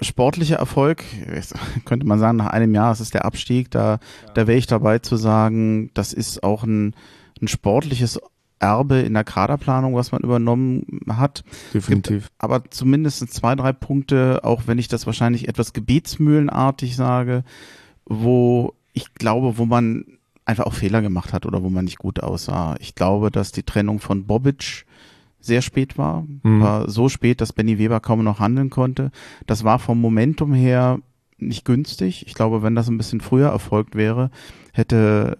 Sportlicher Erfolg, könnte man sagen, nach einem Jahr, es ist der Abstieg, da, da wäre ich dabei zu sagen, das ist auch ein, ein sportliches Erbe in der Kaderplanung, was man übernommen hat
Definitiv.
aber zumindest zwei, drei Punkte, auch wenn ich das wahrscheinlich etwas gebetsmühlenartig sage, wo ich glaube, wo man einfach auch Fehler gemacht hat oder wo man nicht gut aussah. Ich glaube, dass die Trennung von Bobic sehr spät war,
Mhm.
war so spät, dass Benny Weber kaum noch handeln konnte. Das war vom Momentum her nicht günstig. Ich glaube, wenn das ein bisschen früher erfolgt wäre, hätte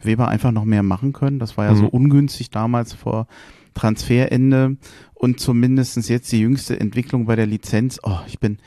äh, Weber einfach noch mehr machen können. Das war ja
Mhm.
so ungünstig damals vor Transferende und zumindestens jetzt die jüngste Entwicklung bei der Lizenz. Oh, ich bin,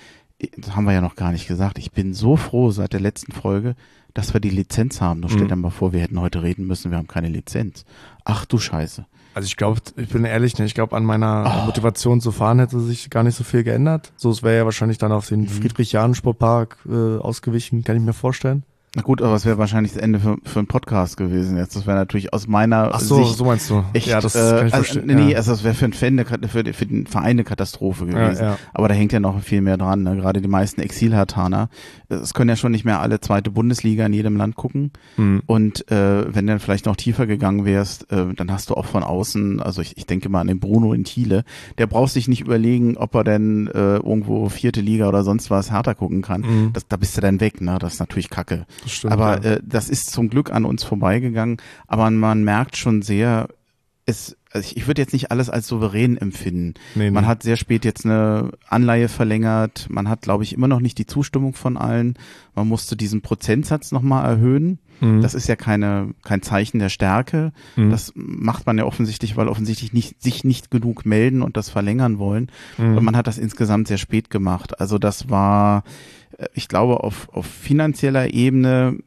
das haben wir ja noch gar nicht gesagt, ich bin so froh seit der letzten Folge, dass wir die Lizenz haben. Nur stell
Mhm.
dir mal vor, wir hätten heute reden müssen, wir haben keine Lizenz. Ach du Scheiße.
Also ich glaube, ich bin ehrlich, ne, ich glaube, an meiner
Oh.
Motivation zu fahren hätte sich gar nicht so viel geändert. So, es wäre ja wahrscheinlich dann auf den
Mhm.
Friedrich-Jahn-Sportpark äh, ausgewichen, kann ich mir vorstellen.
Na gut, aber es wäre wahrscheinlich das Ende für, für einen Podcast gewesen jetzt. Das wäre natürlich aus meiner
Ach so,
Sicht
so meinst du.
echt,
ja, das
äh,
kann ich
also, nee,
ja.
also das wäre für, einen Fan für, für den Verein eine Katastrophe
ja,
gewesen.
ja.
Aber da hängt ja noch viel mehr dran. Ne? Gerade die meisten Exilhartaner. Es können ja schon nicht mehr alle zweite Bundesliga in jedem Land gucken.
Mhm.
Und äh, wenn du dann vielleicht noch tiefer gegangen wärst, äh, dann hast du auch von außen, also ich, ich denke mal an den Bruno in Thiele, der braucht sich nicht überlegen, ob er denn äh, irgendwo vierte Liga oder sonst was härter gucken kann.
Mhm.
Das, da bist du dann weg, ne? Das ist natürlich Kacke.
Das stimmt.
Aber
ja.
äh, das ist zum Glück an uns vorbeigegangen. Aber man merkt schon sehr, es, also ich, ich würde jetzt nicht alles als souverän empfinden.
nee,
Man
nee.
hat sehr spät jetzt eine Anleihe verlängert. Man hat, glaube ich, immer noch nicht die Zustimmung von allen. Man musste diesen Prozentsatz nochmal erhöhen.
Mhm.
Das ist ja keine, kein Zeichen der Stärke.
Mhm.
Das macht man ja offensichtlich, weil offensichtlich nicht, sich nicht genug melden und das verlängern wollen.
Mhm.
Und man hat das insgesamt sehr spät gemacht. Also das war, äh, ich glaube, auf, auf finanzieller Ebene,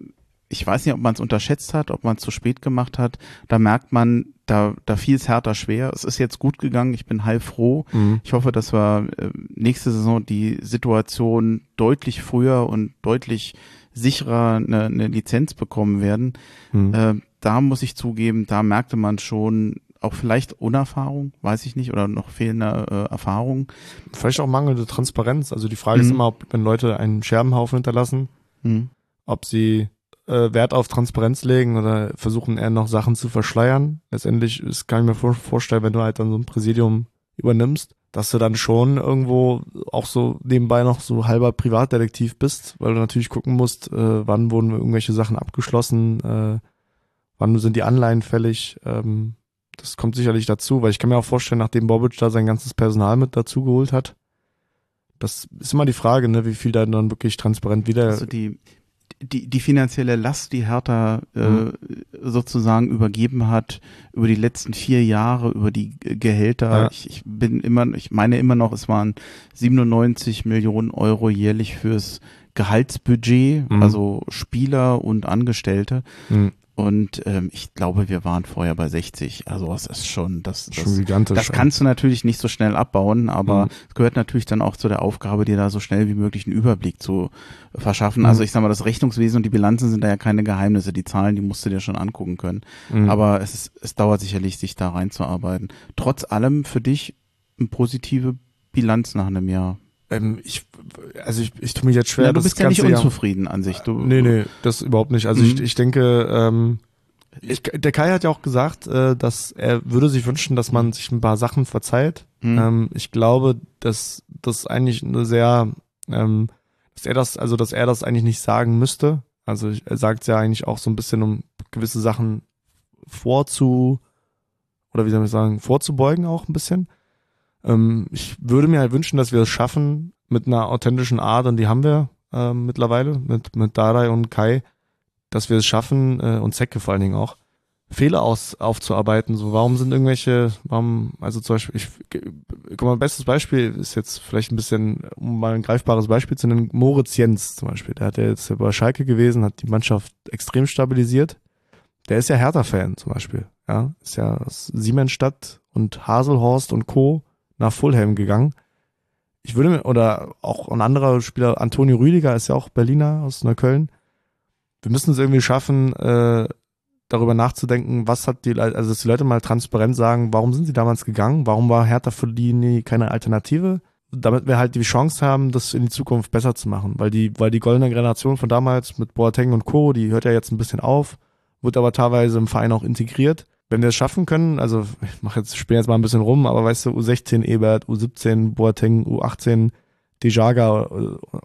ich weiß nicht, ob man es unterschätzt hat, ob man es zu spät gemacht hat. Da merkt man, da, da fiel es härter schwer. Es ist jetzt gut gegangen. Ich bin heilfroh.
Mhm.
Ich hoffe, dass wir äh, nächste Saison die Situation deutlich früher und deutlich sicherer eine, eine Lizenz bekommen werden.
Mhm.
Äh, da muss ich zugeben, da merkte man schon auch vielleicht Unerfahrung, weiß ich nicht, oder noch fehlende äh, Erfahrung.
Vielleicht auch mangelnde Transparenz. Also die Frage ist
Mhm.
immer, ob wenn Leute einen Scherbenhaufen hinterlassen,
Hm.
ob sie äh, Wert auf Transparenz legen oder versuchen eher noch Sachen zu verschleiern. Letztendlich ist, kann ich mir vor, vorstellen, wenn du halt dann so ein Präsidium übernimmst, dass du dann schon irgendwo auch so nebenbei noch so halber Privatdetektiv bist, weil du natürlich gucken musst, äh, wann wurden irgendwelche Sachen abgeschlossen, äh, wann sind die Anleihen fällig. Ähm, das kommt sicherlich dazu, weil ich kann mir auch vorstellen, nachdem Bobic da sein ganzes Personal mit dazu geholt hat, das ist immer die Frage, ne, wie viel da dann wirklich transparent wieder.
Also die, die, die finanzielle Last, die Hertha äh,
Mhm.
sozusagen übergeben hat über die letzten vier Jahre, über die Gehälter.
Ja.
Ich, ich bin immer, ich meine immer noch, es waren 97 Millionen Euro jährlich fürs Gehaltsbudget,
Mhm.
also Spieler und Angestellte.
Mhm.
Und ähm, ich glaube, wir waren vorher bei 60. Also das ist schon, das,
schon
das,
gigantisch.
das kannst du natürlich nicht so schnell abbauen, aber
Mhm.
es gehört natürlich dann auch zu der Aufgabe, dir da so schnell wie möglich einen Überblick zu verschaffen.
Mhm.
Also ich sag mal, das Rechnungswesen und die Bilanzen sind da ja keine Geheimnisse. Die Zahlen, die musst du dir schon angucken können.
Mhm.
Aber es, ist, es dauert sicherlich, sich da reinzuarbeiten. Trotz allem für dich eine positive Bilanz nach einem Jahr.
Ähm, ich, also ich, ich tue mich jetzt schwer.
Ja, du bist ja nicht
ganze Jahr-
unzufrieden an sich. Du,
Nee, nee, das überhaupt nicht. Also
Mhm.
ich, ich denke, ähm, ich, der Kai hat ja auch gesagt, äh, dass er würde sich wünschen, dass man sich ein paar Sachen verzeiht.
Hm.
Ähm, ich glaube, dass das eigentlich eine sehr, ähm, dass er das, also dass er das eigentlich nicht sagen müsste. Also er sagt ja eigentlich auch so ein bisschen, um gewisse Sachen vorzu, oder wie soll ich sagen, vorzubeugen auch ein bisschen. Ähm, ich würde mir halt wünschen, dass wir es schaffen mit einer authentischen Art, und die haben wir ähm, mittlerweile mit, mit Dadai und Kai, dass wir es schaffen, äh, und Zecke vor allen Dingen auch, Fehler aus, aufzuarbeiten. So, warum sind irgendwelche, warum, also zum Beispiel, ich, guck mal, bestes Beispiel ist jetzt vielleicht ein bisschen, um mal ein greifbares Beispiel zu nennen, Moritz Jens zum Beispiel. Der hat ja jetzt bei Schalke gewesen, hat die Mannschaft extrem stabilisiert. Der ist ja Hertha-Fan zum Beispiel. Ja, ist ja aus Siemensstadt und Haselhorst und Co. nach Fulham gegangen. Ich würde mir, oder auch ein anderer Spieler, Antonio Rüdiger ist ja auch Berliner aus Neukölln. Wir müssen es irgendwie schaffen, äh, darüber nachzudenken, was hat die Leute, also dass die Leute mal transparent sagen, warum sind sie damals gegangen, warum war Hertha für die keine Alternative, damit wir halt die Chance haben, das in die Zukunft besser zu machen, weil die, weil die goldene Generation von damals mit Boateng und Co., die hört ja jetzt ein bisschen auf, wird aber teilweise im Verein auch integriert. Wenn wir es schaffen können, also ich mache jetzt, spiele jetzt mal ein bisschen rum, aber weißt du, U16 Ebert, U17 Boateng, U18 Dejaga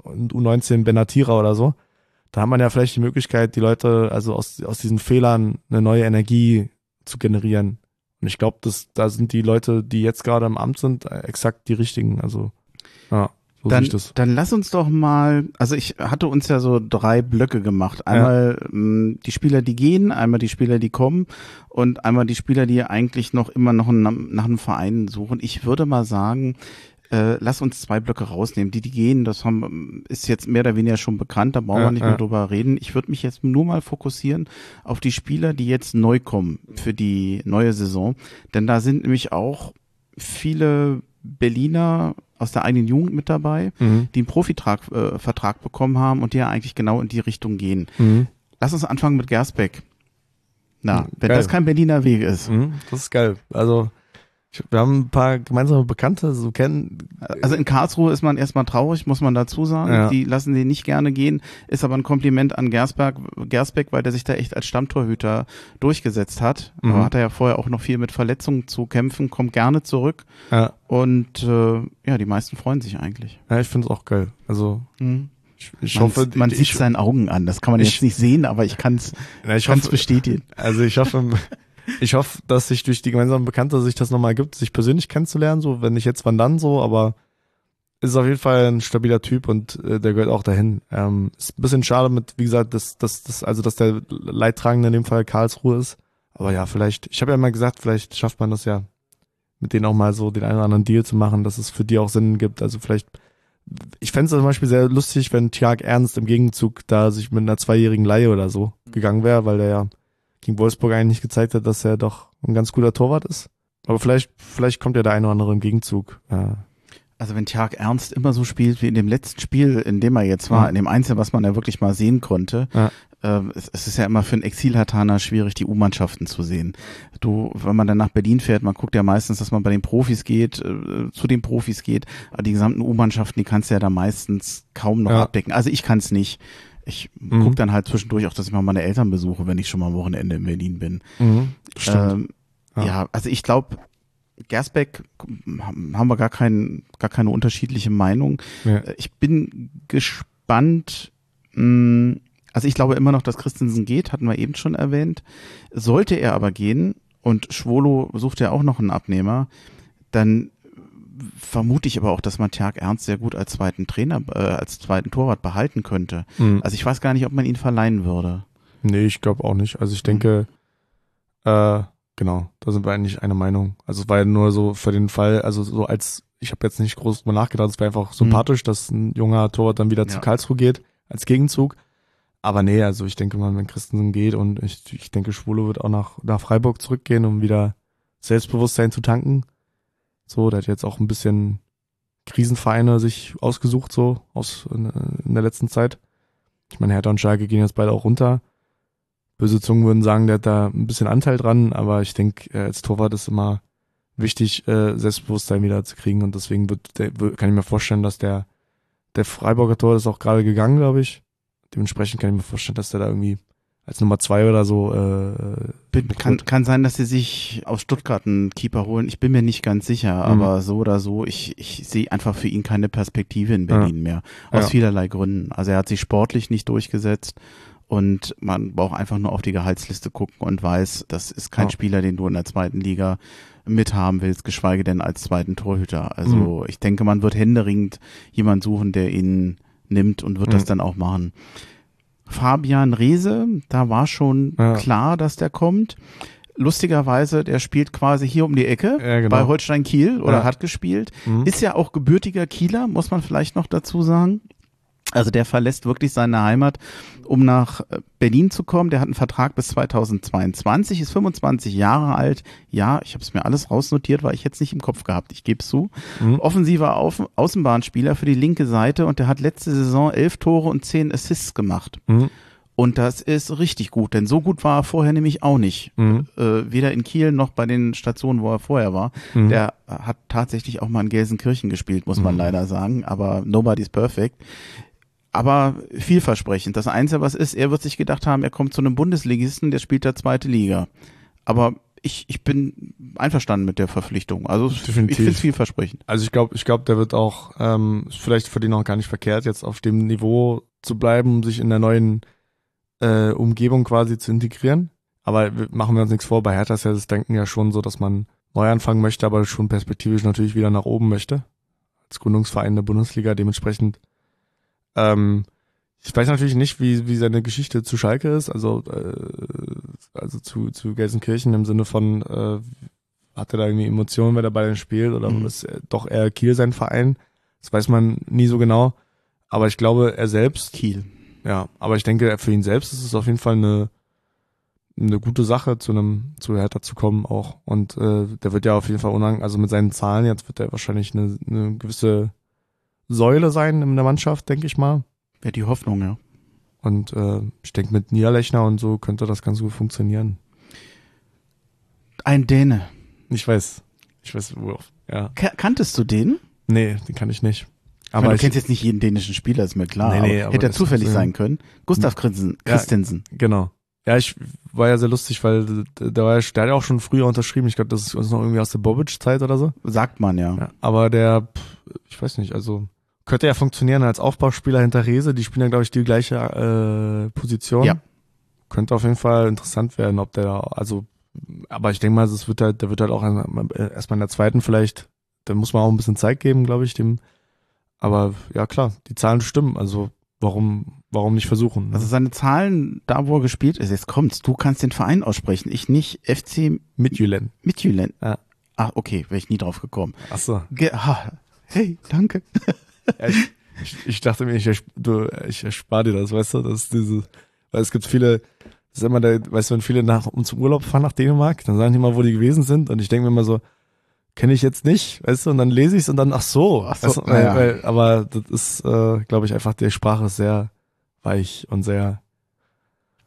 und U19 Benatira oder so, da hat man ja vielleicht die Möglichkeit, die Leute also aus, aus diesen Fehlern eine neue Energie zu generieren. Und ich glaube, da sind die Leute, die jetzt gerade im Amt sind, äh, exakt die richtigen. Also ja, so
dann, dann lass uns doch mal, also ich hatte uns ja so drei Blöcke gemacht. Einmal mh, die Spieler, die gehen, einmal die Spieler, die kommen und einmal die Spieler, die eigentlich noch immer noch einen, nach einem Verein suchen. Ich würde mal sagen, äh, lass uns zwei Blöcke rausnehmen. Die, die gehen, das haben, ist jetzt mehr oder weniger schon bekannt, da brauchen
Ja,
wir nicht
ja.
mehr drüber reden. Ich würde mich jetzt nur mal fokussieren auf die Spieler, die jetzt neu kommen für die neue Saison. Denn da sind nämlich auch viele Berliner aus der eigenen Jugend mit dabei,
Mhm.
die einen Profivertrag äh, bekommen haben und die ja eigentlich genau in die Richtung gehen.
Mhm.
Lass uns anfangen mit Gersbeck. Na,
Mhm,
wenn
geil.
das kein Berliner Weg ist.
Mhm. Das ist geil. Also wir haben ein paar gemeinsame Bekannte, so kennen.
Also in Karlsruhe ist man erstmal traurig, muss man dazu sagen.
Ja.
Die lassen den nicht gerne gehen. Ist aber ein Kompliment an Gersberg, Gersbeck, weil der sich da echt als Stammtorhüter durchgesetzt hat.
Mhm.
Aber hat er ja vorher auch noch viel mit Verletzungen zu kämpfen, kommt gerne zurück.
Ja,
Und äh, ja, die meisten freuen sich eigentlich.
ja ich finde es auch geil. Also ich, ich
man
hoffe,
man
ich,
sieht seinen Augen an. Das kann man
ich-
jetzt nicht sehen, aber ich kann es
ich
kann's
hoffe,
bestätigen.
Also ich hoffe, ich hoffe, dass sich durch die gemeinsamen Bekannte sich das nochmal gibt, sich persönlich kennenzulernen, so, wenn nicht jetzt, wann dann so, aber ist auf jeden Fall ein stabiler Typ und äh, der gehört auch dahin. Ähm, ist ein bisschen schade mit, wie gesagt, dass, dass, dass, also dass der Leidtragende in dem Fall Karlsruhe ist. Aber ja, vielleicht, ich habe ja immer gesagt, vielleicht schafft man das ja, mit denen auch mal so den einen oder anderen Deal zu machen, dass es für die auch Sinn gibt. Also vielleicht, ich fände es zum Beispiel sehr lustig, wenn Tjag Ernst im Gegenzug da sich mit einer zweijährigen Laie oder so gegangen wäre, weil der ja gegen Wolfsburg eigentlich nicht gezeigt hat, dass er doch ein ganz guter Torwart ist. Aber vielleicht, vielleicht kommt ja der eine oder andere im Gegenzug. Ja.
Also wenn Tjag Ernst immer so spielt wie in dem letzten Spiel, in dem er jetzt war,
Ja.
in dem Einzel, was man ja wirklich mal sehen konnte,
Ja.
ähm, es, es ist ja immer für einen Exilhataner schwierig, die U-Mannschaften zu sehen. Du, wenn man dann nach Berlin fährt, man guckt ja meistens, dass man bei den Profis geht, äh, zu den Profis geht, aber die gesamten U-Mannschaften, die kannst du ja da meistens kaum noch abdecken. Also ich kann es nicht. Ich
Mhm.
guck dann halt zwischendurch auch, dass ich mal meine Eltern besuche, wenn ich schon mal am Wochenende in Berlin bin.
Mhm. Stimmt.
Ähm,
Ja.
ja. also ich glaube, Gersbeck haben wir gar, kein, gar keine unterschiedliche Meinung.
Ja.
Äh, Ich bin gespannt. Mh, also ich glaube immer noch, dass Christensen geht, hatten wir eben schon erwähnt. Sollte er aber gehen und Schwolo sucht ja auch noch einen Abnehmer, dann vermute ich aber auch, dass man Tjag Ernst sehr gut als zweiten Trainer, äh, als zweiten Torwart behalten könnte.
Mhm.
Also ich weiß gar nicht, ob man ihn verleihen würde.
Nee, ich glaube auch nicht. Also ich denke, äh, genau, da sind wir eigentlich einer Meinung. Also es war ja nur so für den Fall, also so als, ich habe jetzt nicht groß drüber nachgedacht, es war einfach sympathisch, dass ein junger Torwart dann wieder zu
Ja.
Karlsruhe geht, als Gegenzug. Aber nee, also ich denke mal, wenn Christensen geht und ich, ich denke, Schwule wird auch nach, nach Freiburg zurückgehen, um wieder Selbstbewusstsein zu tanken. So, der hat jetzt auch ein bisschen Krisenvereine sich ausgesucht, so aus in, in der letzten Zeit. Ich meine, Hertha und Schalke gehen jetzt beide auch runter. Böse Zungen würden sagen, der hat da ein bisschen Anteil dran, aber ich denke, äh, als Torwart ist immer wichtig, äh, Selbstbewusstsein wieder zu kriegen und deswegen wird, der, kann ich mir vorstellen, dass der, der Freiburger Tor ist auch gerade gegangen, glaube ich. Dementsprechend kann ich mir vorstellen, dass der da irgendwie als Nummer zwei oder so äh, gebucht
kann, kann sein, dass sie sich aus Stuttgart einen Keeper holen. Ich bin mir nicht ganz sicher,
Mhm.
aber so oder so, ich, ich sehe einfach für ihn keine Perspektive in Berlin mehr. Aus
Ja.
vielerlei Gründen. Also er hat sich sportlich nicht durchgesetzt und man braucht einfach nur auf die Gehaltsliste gucken und weiß, das ist kein
Ja.
Spieler, den du in der zweiten Liga mithaben willst, geschweige denn als zweiten Torhüter. Also
Mhm.
ich denke, man wird händeringend jemand suchen, der ihn nimmt und wird das
Mhm.
dann auch machen. Fabian Reese, da war schon
Ja.
klar, dass der kommt. Lustigerweise, der spielt quasi hier um die Ecke
Ja, genau.
bei Holstein Kiel oder
Ja.
hat gespielt.
Mhm.
Ist ja auch gebürtiger Kieler, muss man vielleicht noch dazu sagen. Also der verlässt wirklich seine Heimat, um nach äh, Berlin zu kommen. Der hat einen Vertrag bis 2022, ist 25 Jahre alt. Ja, ich habe es mir alles rausnotiert, weil ich jetzt nicht im Kopf gehabt. Ich gebe es zu.
Mhm.
Offensiver Auf Außenbahnspieler für die linke Seite und der hat letzte Saison elf Tore und zehn Assists gemacht.
Mhm.
Und das ist richtig gut, denn so gut war er vorher nämlich auch nicht.
Mhm.
Äh, weder in Kiel noch bei den Stationen, wo er vorher war.
Mhm.
Der hat tatsächlich auch mal in Gelsenkirchen gespielt, muss man
Mhm.
leider sagen. Aber nobody's perfect. Aber vielversprechend. Das Einzige, was ist, er wird sich gedacht haben, er kommt zu einem Bundesligisten, der spielt da zweite Liga. Aber ich, ich bin einverstanden mit der Verpflichtung. Also
Definitiv.
ich finde es vielversprechend.
Also ich glaube, ich glaube, der wird auch ähm, vielleicht für den auch gar nicht verkehrt, jetzt auf dem Niveau zu bleiben, um sich in der neuen äh, Umgebung quasi zu integrieren. Aber machen wir uns nichts vor, bei Hertha ist ja das Denken ja schon so, dass man neu anfangen möchte, aber schon perspektivisch natürlich wieder nach oben möchte. Als Gründungsverein der Bundesliga dementsprechend. Ähm, ich weiß natürlich nicht, wie, wie seine Geschichte zu Schalke ist, also, äh, also zu, zu Gelsenkirchen im Sinne von, äh, hat er da irgendwie Emotionen, wenn er bei denen spielt oder
Mhm.
ist doch eher Kiel sein Verein? Das weiß man nie so genau. Aber ich glaube, er selbst,
Kiel.
ja, aber ich denke, für ihn selbst ist es auf jeden Fall eine, eine gute Sache, zu einem, zu Hertha zu kommen auch. Und äh, der wird ja auf jeden Fall unang, also mit seinen Zahlen jetzt wird er wahrscheinlich eine, eine gewisse Säule sein in der Mannschaft, denke ich mal.
Wäre die Hoffnung, ja.
Und äh, ich denke, mit Niederlechner und so könnte das ganz gut funktionieren.
Ein Däne.
Ich weiß, ich weiß, worauf. Ja.
Ka- Kanntest du den?
Nee, den kann ich nicht.
Aber
Aber
du
ich,
kennst jetzt nicht jeden dänischen Spieler, ist mir klar.
Nee, nee,
aber hätte er zufällig
es-
sein können. Gustav Christensen.
Ja.
Christensen.
genau. Ja, ich war ja sehr lustig, weil der, war, ja- der hat ja auch schon früher unterschrieben. Ich glaube, das ist uns noch irgendwie aus der Bobic-Zeit oder so.
Sagt man ja.
Ja, aber der, ich weiß nicht, also könnte ja funktionieren als Aufbauspieler hinter Rese. Die spielen ja, glaube ich, die gleiche äh, Position.
Ja.
Könnte auf jeden Fall interessant werden, ob der da, also, aber ich denke mal, es wird halt, der wird halt auch erstmal in der zweiten vielleicht, da muss man auch ein bisschen Zeit geben, glaube ich, dem. Aber ja, klar, die Zahlen stimmen. Also warum, warum nicht versuchen? Ne?
Also seine Zahlen, da wo er gespielt ist, jetzt kommt's, du kannst den Verein aussprechen, ich nicht. FC
mit Julen.
Midtjylland.
Ja.
Ah, okay, wäre ich nie drauf gekommen.
Ach so.
Ge ha, hey, danke.
Ja, ich, ich, ich dachte mir, ich, du, ich erspare dir das, weißt du, das ist diese, weil es gibt viele, das ist immer der, weißt du, wenn viele nach, um zum Urlaub fahren nach Dänemark, dann sagen die mal, wo die gewesen sind und ich denke mir immer so, kenne ich jetzt nicht, weißt du, und dann lese ich es und dann, ach so,
Ach so,
weißt du, weil,
ja.
weil, aber das ist, äh, glaube ich, einfach, die Sprache ist sehr weich und sehr,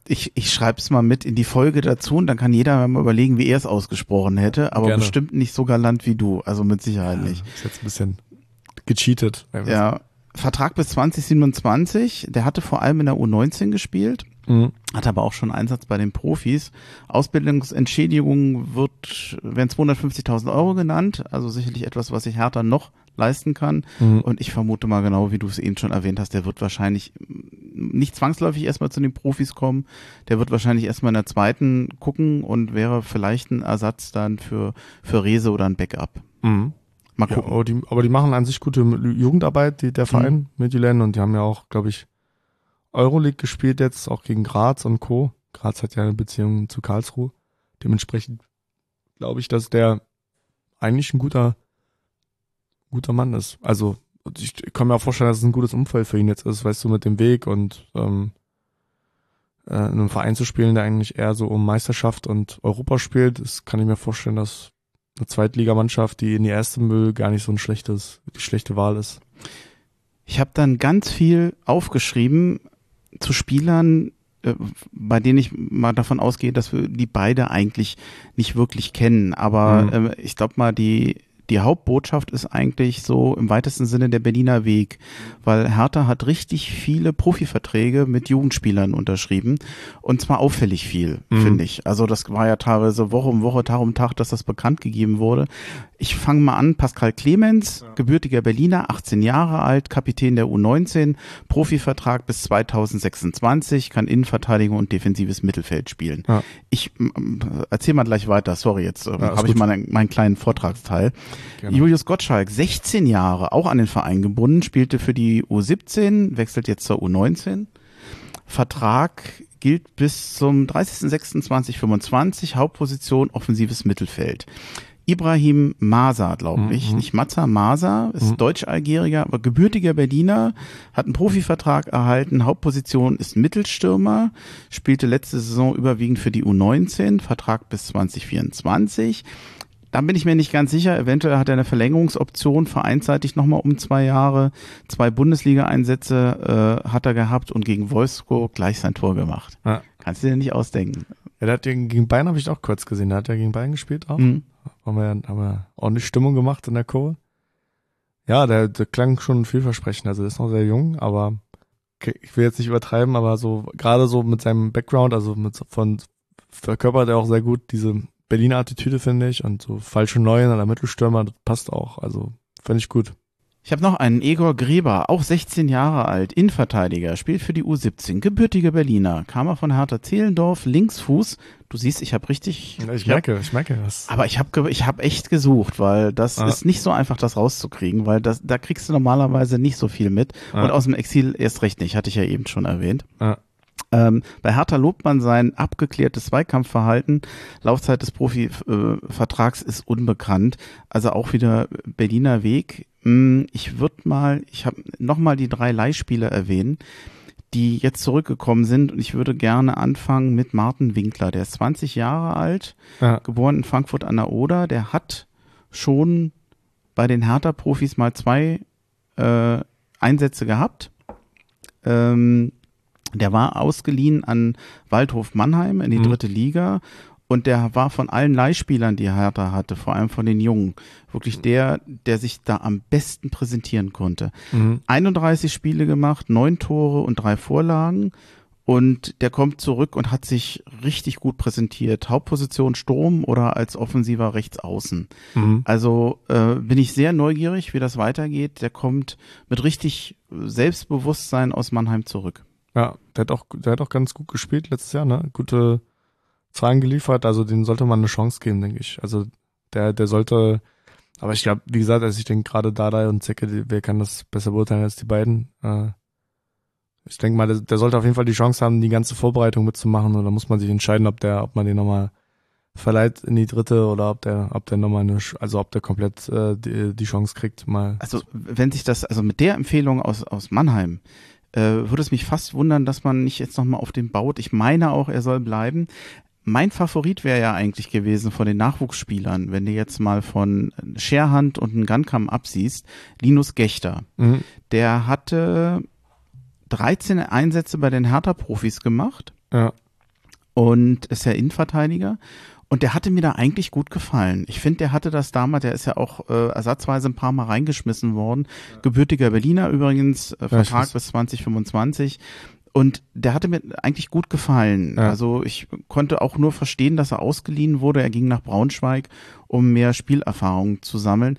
Ich, ich schreib's mal mit in die Folge dazu und dann kann jeder mal überlegen, wie er es ausgesprochen hätte, aber
Gerne.
bestimmt nicht so galant wie du, also mit Sicherheit nicht.
ist jetzt ein bisschen gecheatet.
Ja, Vertrag bis 2027, der hatte vor allem in der U19 gespielt,
Mhm.
hat aber auch schon Einsatz bei den Profis. Ausbildungsentschädigung wird, werden 250.000 Euro genannt, also sicherlich etwas, was sich Hertha noch leisten kann.
Mhm.
Und ich vermute mal genau, wie du es eben schon erwähnt hast, der wird wahrscheinlich nicht zwangsläufig erstmal zu den Profis kommen. Der wird wahrscheinlich erstmal in der zweiten gucken und wäre vielleicht ein Ersatz dann für, für Rese oder ein Backup.
Mhm.
Mal
Ja,
gucken.
aber, die, aber die machen an sich gute Jugendarbeit, die, der Verein
Mhm.
Midtjylland und die haben ja auch, glaube ich, Euroleague gespielt jetzt, auch gegen Graz und Co. Graz hat ja eine Beziehung zu Karlsruhe. Dementsprechend glaube ich, dass der eigentlich ein guter, guter Mann ist. Also ich kann mir auch vorstellen, dass es ein gutes Umfeld für ihn jetzt ist, weißt du, mit dem Weg und ähm, äh, in einem Verein zu spielen, der eigentlich eher so um Meisterschaft und Europa spielt, das kann ich mir vorstellen, dass eine Zweitligamannschaft, die in die erste Müll gar nicht so ein schlechtes, die schlechte Wahl ist.
Ich habe dann ganz viel aufgeschrieben zu Spielern, äh, bei denen ich mal davon ausgehe, dass wir die beide eigentlich nicht wirklich kennen. Aber
Mhm.
äh, ich glaube mal, die die Hauptbotschaft ist eigentlich so im weitesten Sinne der Berliner Weg, weil Hertha hat richtig viele Profiverträge mit Jugendspielern unterschrieben und zwar auffällig viel,
Mhm.
finde ich. Also das war ja teilweise Woche um Woche, Tag um Tag, dass das bekannt gegeben wurde. Ich fange mal an, Pascal Clemens, gebürtiger Berliner, 18 Jahre alt, Kapitän der U19, Profivertrag bis 2026, kann Innenverteidigung und defensives Mittelfeld spielen.
Ja.
Ich erzähl mal gleich weiter, sorry, jetzt ähm,
Ja,
habe ich mal einen, meinen kleinen Vortragsteil.
Gerne.
Julius Gottschalk, 16 Jahre, auch an den Verein gebunden, spielte für die U17, wechselt jetzt zur U19. Vertrag gilt bis zum 30.06.2025, Hauptposition offensives Mittelfeld. Ibrahim Masa, glaube ich,
Mhm.
nicht Matza, Masa, ist
Mhm.
Deutsch-Algerier, aber gebürtiger Berliner, hat einen Profivertrag erhalten, Hauptposition ist Mittelstürmer, spielte letzte Saison überwiegend für die U19, Vertrag bis 2024. Da bin ich mir nicht ganz sicher. Eventuell hat er eine Verlängerungsoption vereinsseitig nochmal um zwei Jahre. Zwei Bundesliga-Einsätze äh, hat er gehabt und gegen Wolfsburg gleich sein Tor gemacht.
Ja.
Kannst du dir nicht ausdenken.
Ja, der hat gegen Bayern habe ich auch kurz gesehen. Der hat ja gegen Bayern gespielt auch.
Mhm.
Haben wir, haben wir ordentlich Stimmung gemacht in der Kurve. Ja, der, der klang schon vielversprechend. Also der ist noch sehr jung, aber okay, ich will jetzt nicht übertreiben, aber so gerade so mit seinem Background, also mit so von verkörpert er auch sehr gut diese Berliner Attitüde, finde ich. Und so falsche Neuen oder Mittelstürmer, das passt auch. Also finde ich gut.
Ich habe noch einen Egor Greber, auch 16 Jahre alt, Innenverteidiger, spielt für die U17, gebürtiger Berliner, kam er von Hertha Zehlendorf, Linksfuß. Du siehst, ich habe richtig,
Ich merke, ich merke das.
aber ich habe ich hab echt gesucht, weil das
Ah.
ist nicht so einfach, das rauszukriegen, weil das, da kriegst du normalerweise nicht so viel mit.
Ah.
Und aus dem Exil erst recht nicht, hatte ich ja eben schon erwähnt.
Ah.
Ähm, bei Hertha lobt man sein abgeklärtes Zweikampfverhalten. Laufzeit des Profivertrags ist unbekannt. Also auch wieder Berliner Weg. Hm, Ich würde mal, ich habe nochmal die drei Leihspieler erwähnen, die jetzt zurückgekommen sind. Und ich würde gerne anfangen mit Martin Winkler. Der ist 20 Jahre alt,
Ja.
geboren in Frankfurt an der Oder. Der hat schon bei den Hertha-Profis mal zwei äh, Einsätze gehabt. Ähm, der war ausgeliehen an Waldhof Mannheim in die
Mhm.
dritte Liga und der war von allen Leihspielern, die Hertha hatte, vor allem von den Jungen, wirklich der, der sich da am besten präsentieren konnte.
Mhm.
31 Spiele gemacht, neun Tore und drei Vorlagen. Und der kommt zurück und hat sich richtig gut präsentiert. Hauptposition Sturm oder als offensiver Rechtsaußen.
Mhm.
Also äh, bin ich sehr neugierig, wie das weitergeht. Der kommt mit richtig Selbstbewusstsein aus Mannheim zurück.
Ja, der hat auch, der hat auch ganz gut gespielt letztes Jahr, ne? Gute Zahlen geliefert, also den sollte man eine Chance geben, denke ich. Also der, der sollte, aber ich glaube, wie gesagt, also ich denke gerade Dada und Zecke, wer kann das besser beurteilen als die beiden? Äh, ich denke mal, der, der sollte auf jeden Fall die Chance haben, die ganze Vorbereitung mitzumachen und da muss man sich entscheiden, ob der, ob man den nochmal verleiht in die dritte oder ob der, ob der nochmal eine, also ob der komplett äh, die, die Chance kriegt, mal.
Also wenn sich das, also mit der Empfehlung aus, aus Mannheim, äh, würde es mich fast wundern, dass man nicht jetzt nochmal auf den baut. Ich meine auch, er soll bleiben. Mein Favorit wäre ja eigentlich gewesen von den Nachwuchsspielern, wenn du jetzt mal von Scherhand und einen Gunkam absiehst, Linus Gechter.
Mhm.
Der hatte 13 Einsätze bei den Hertha-Profis gemacht
Ja.
und ist ja Innenverteidiger. Und der hatte mir da eigentlich gut gefallen. Ich finde, der hatte das damals, der ist ja auch äh, ersatzweise ein paar Mal reingeschmissen worden. Gebürtiger Berliner übrigens, äh, Vertrag
weiß.
bis 2025. Und der hatte mir eigentlich gut gefallen.
Ja.
Also ich konnte auch nur verstehen, dass er ausgeliehen wurde. Er ging nach Braunschweig, um mehr Spielerfahrung zu sammeln.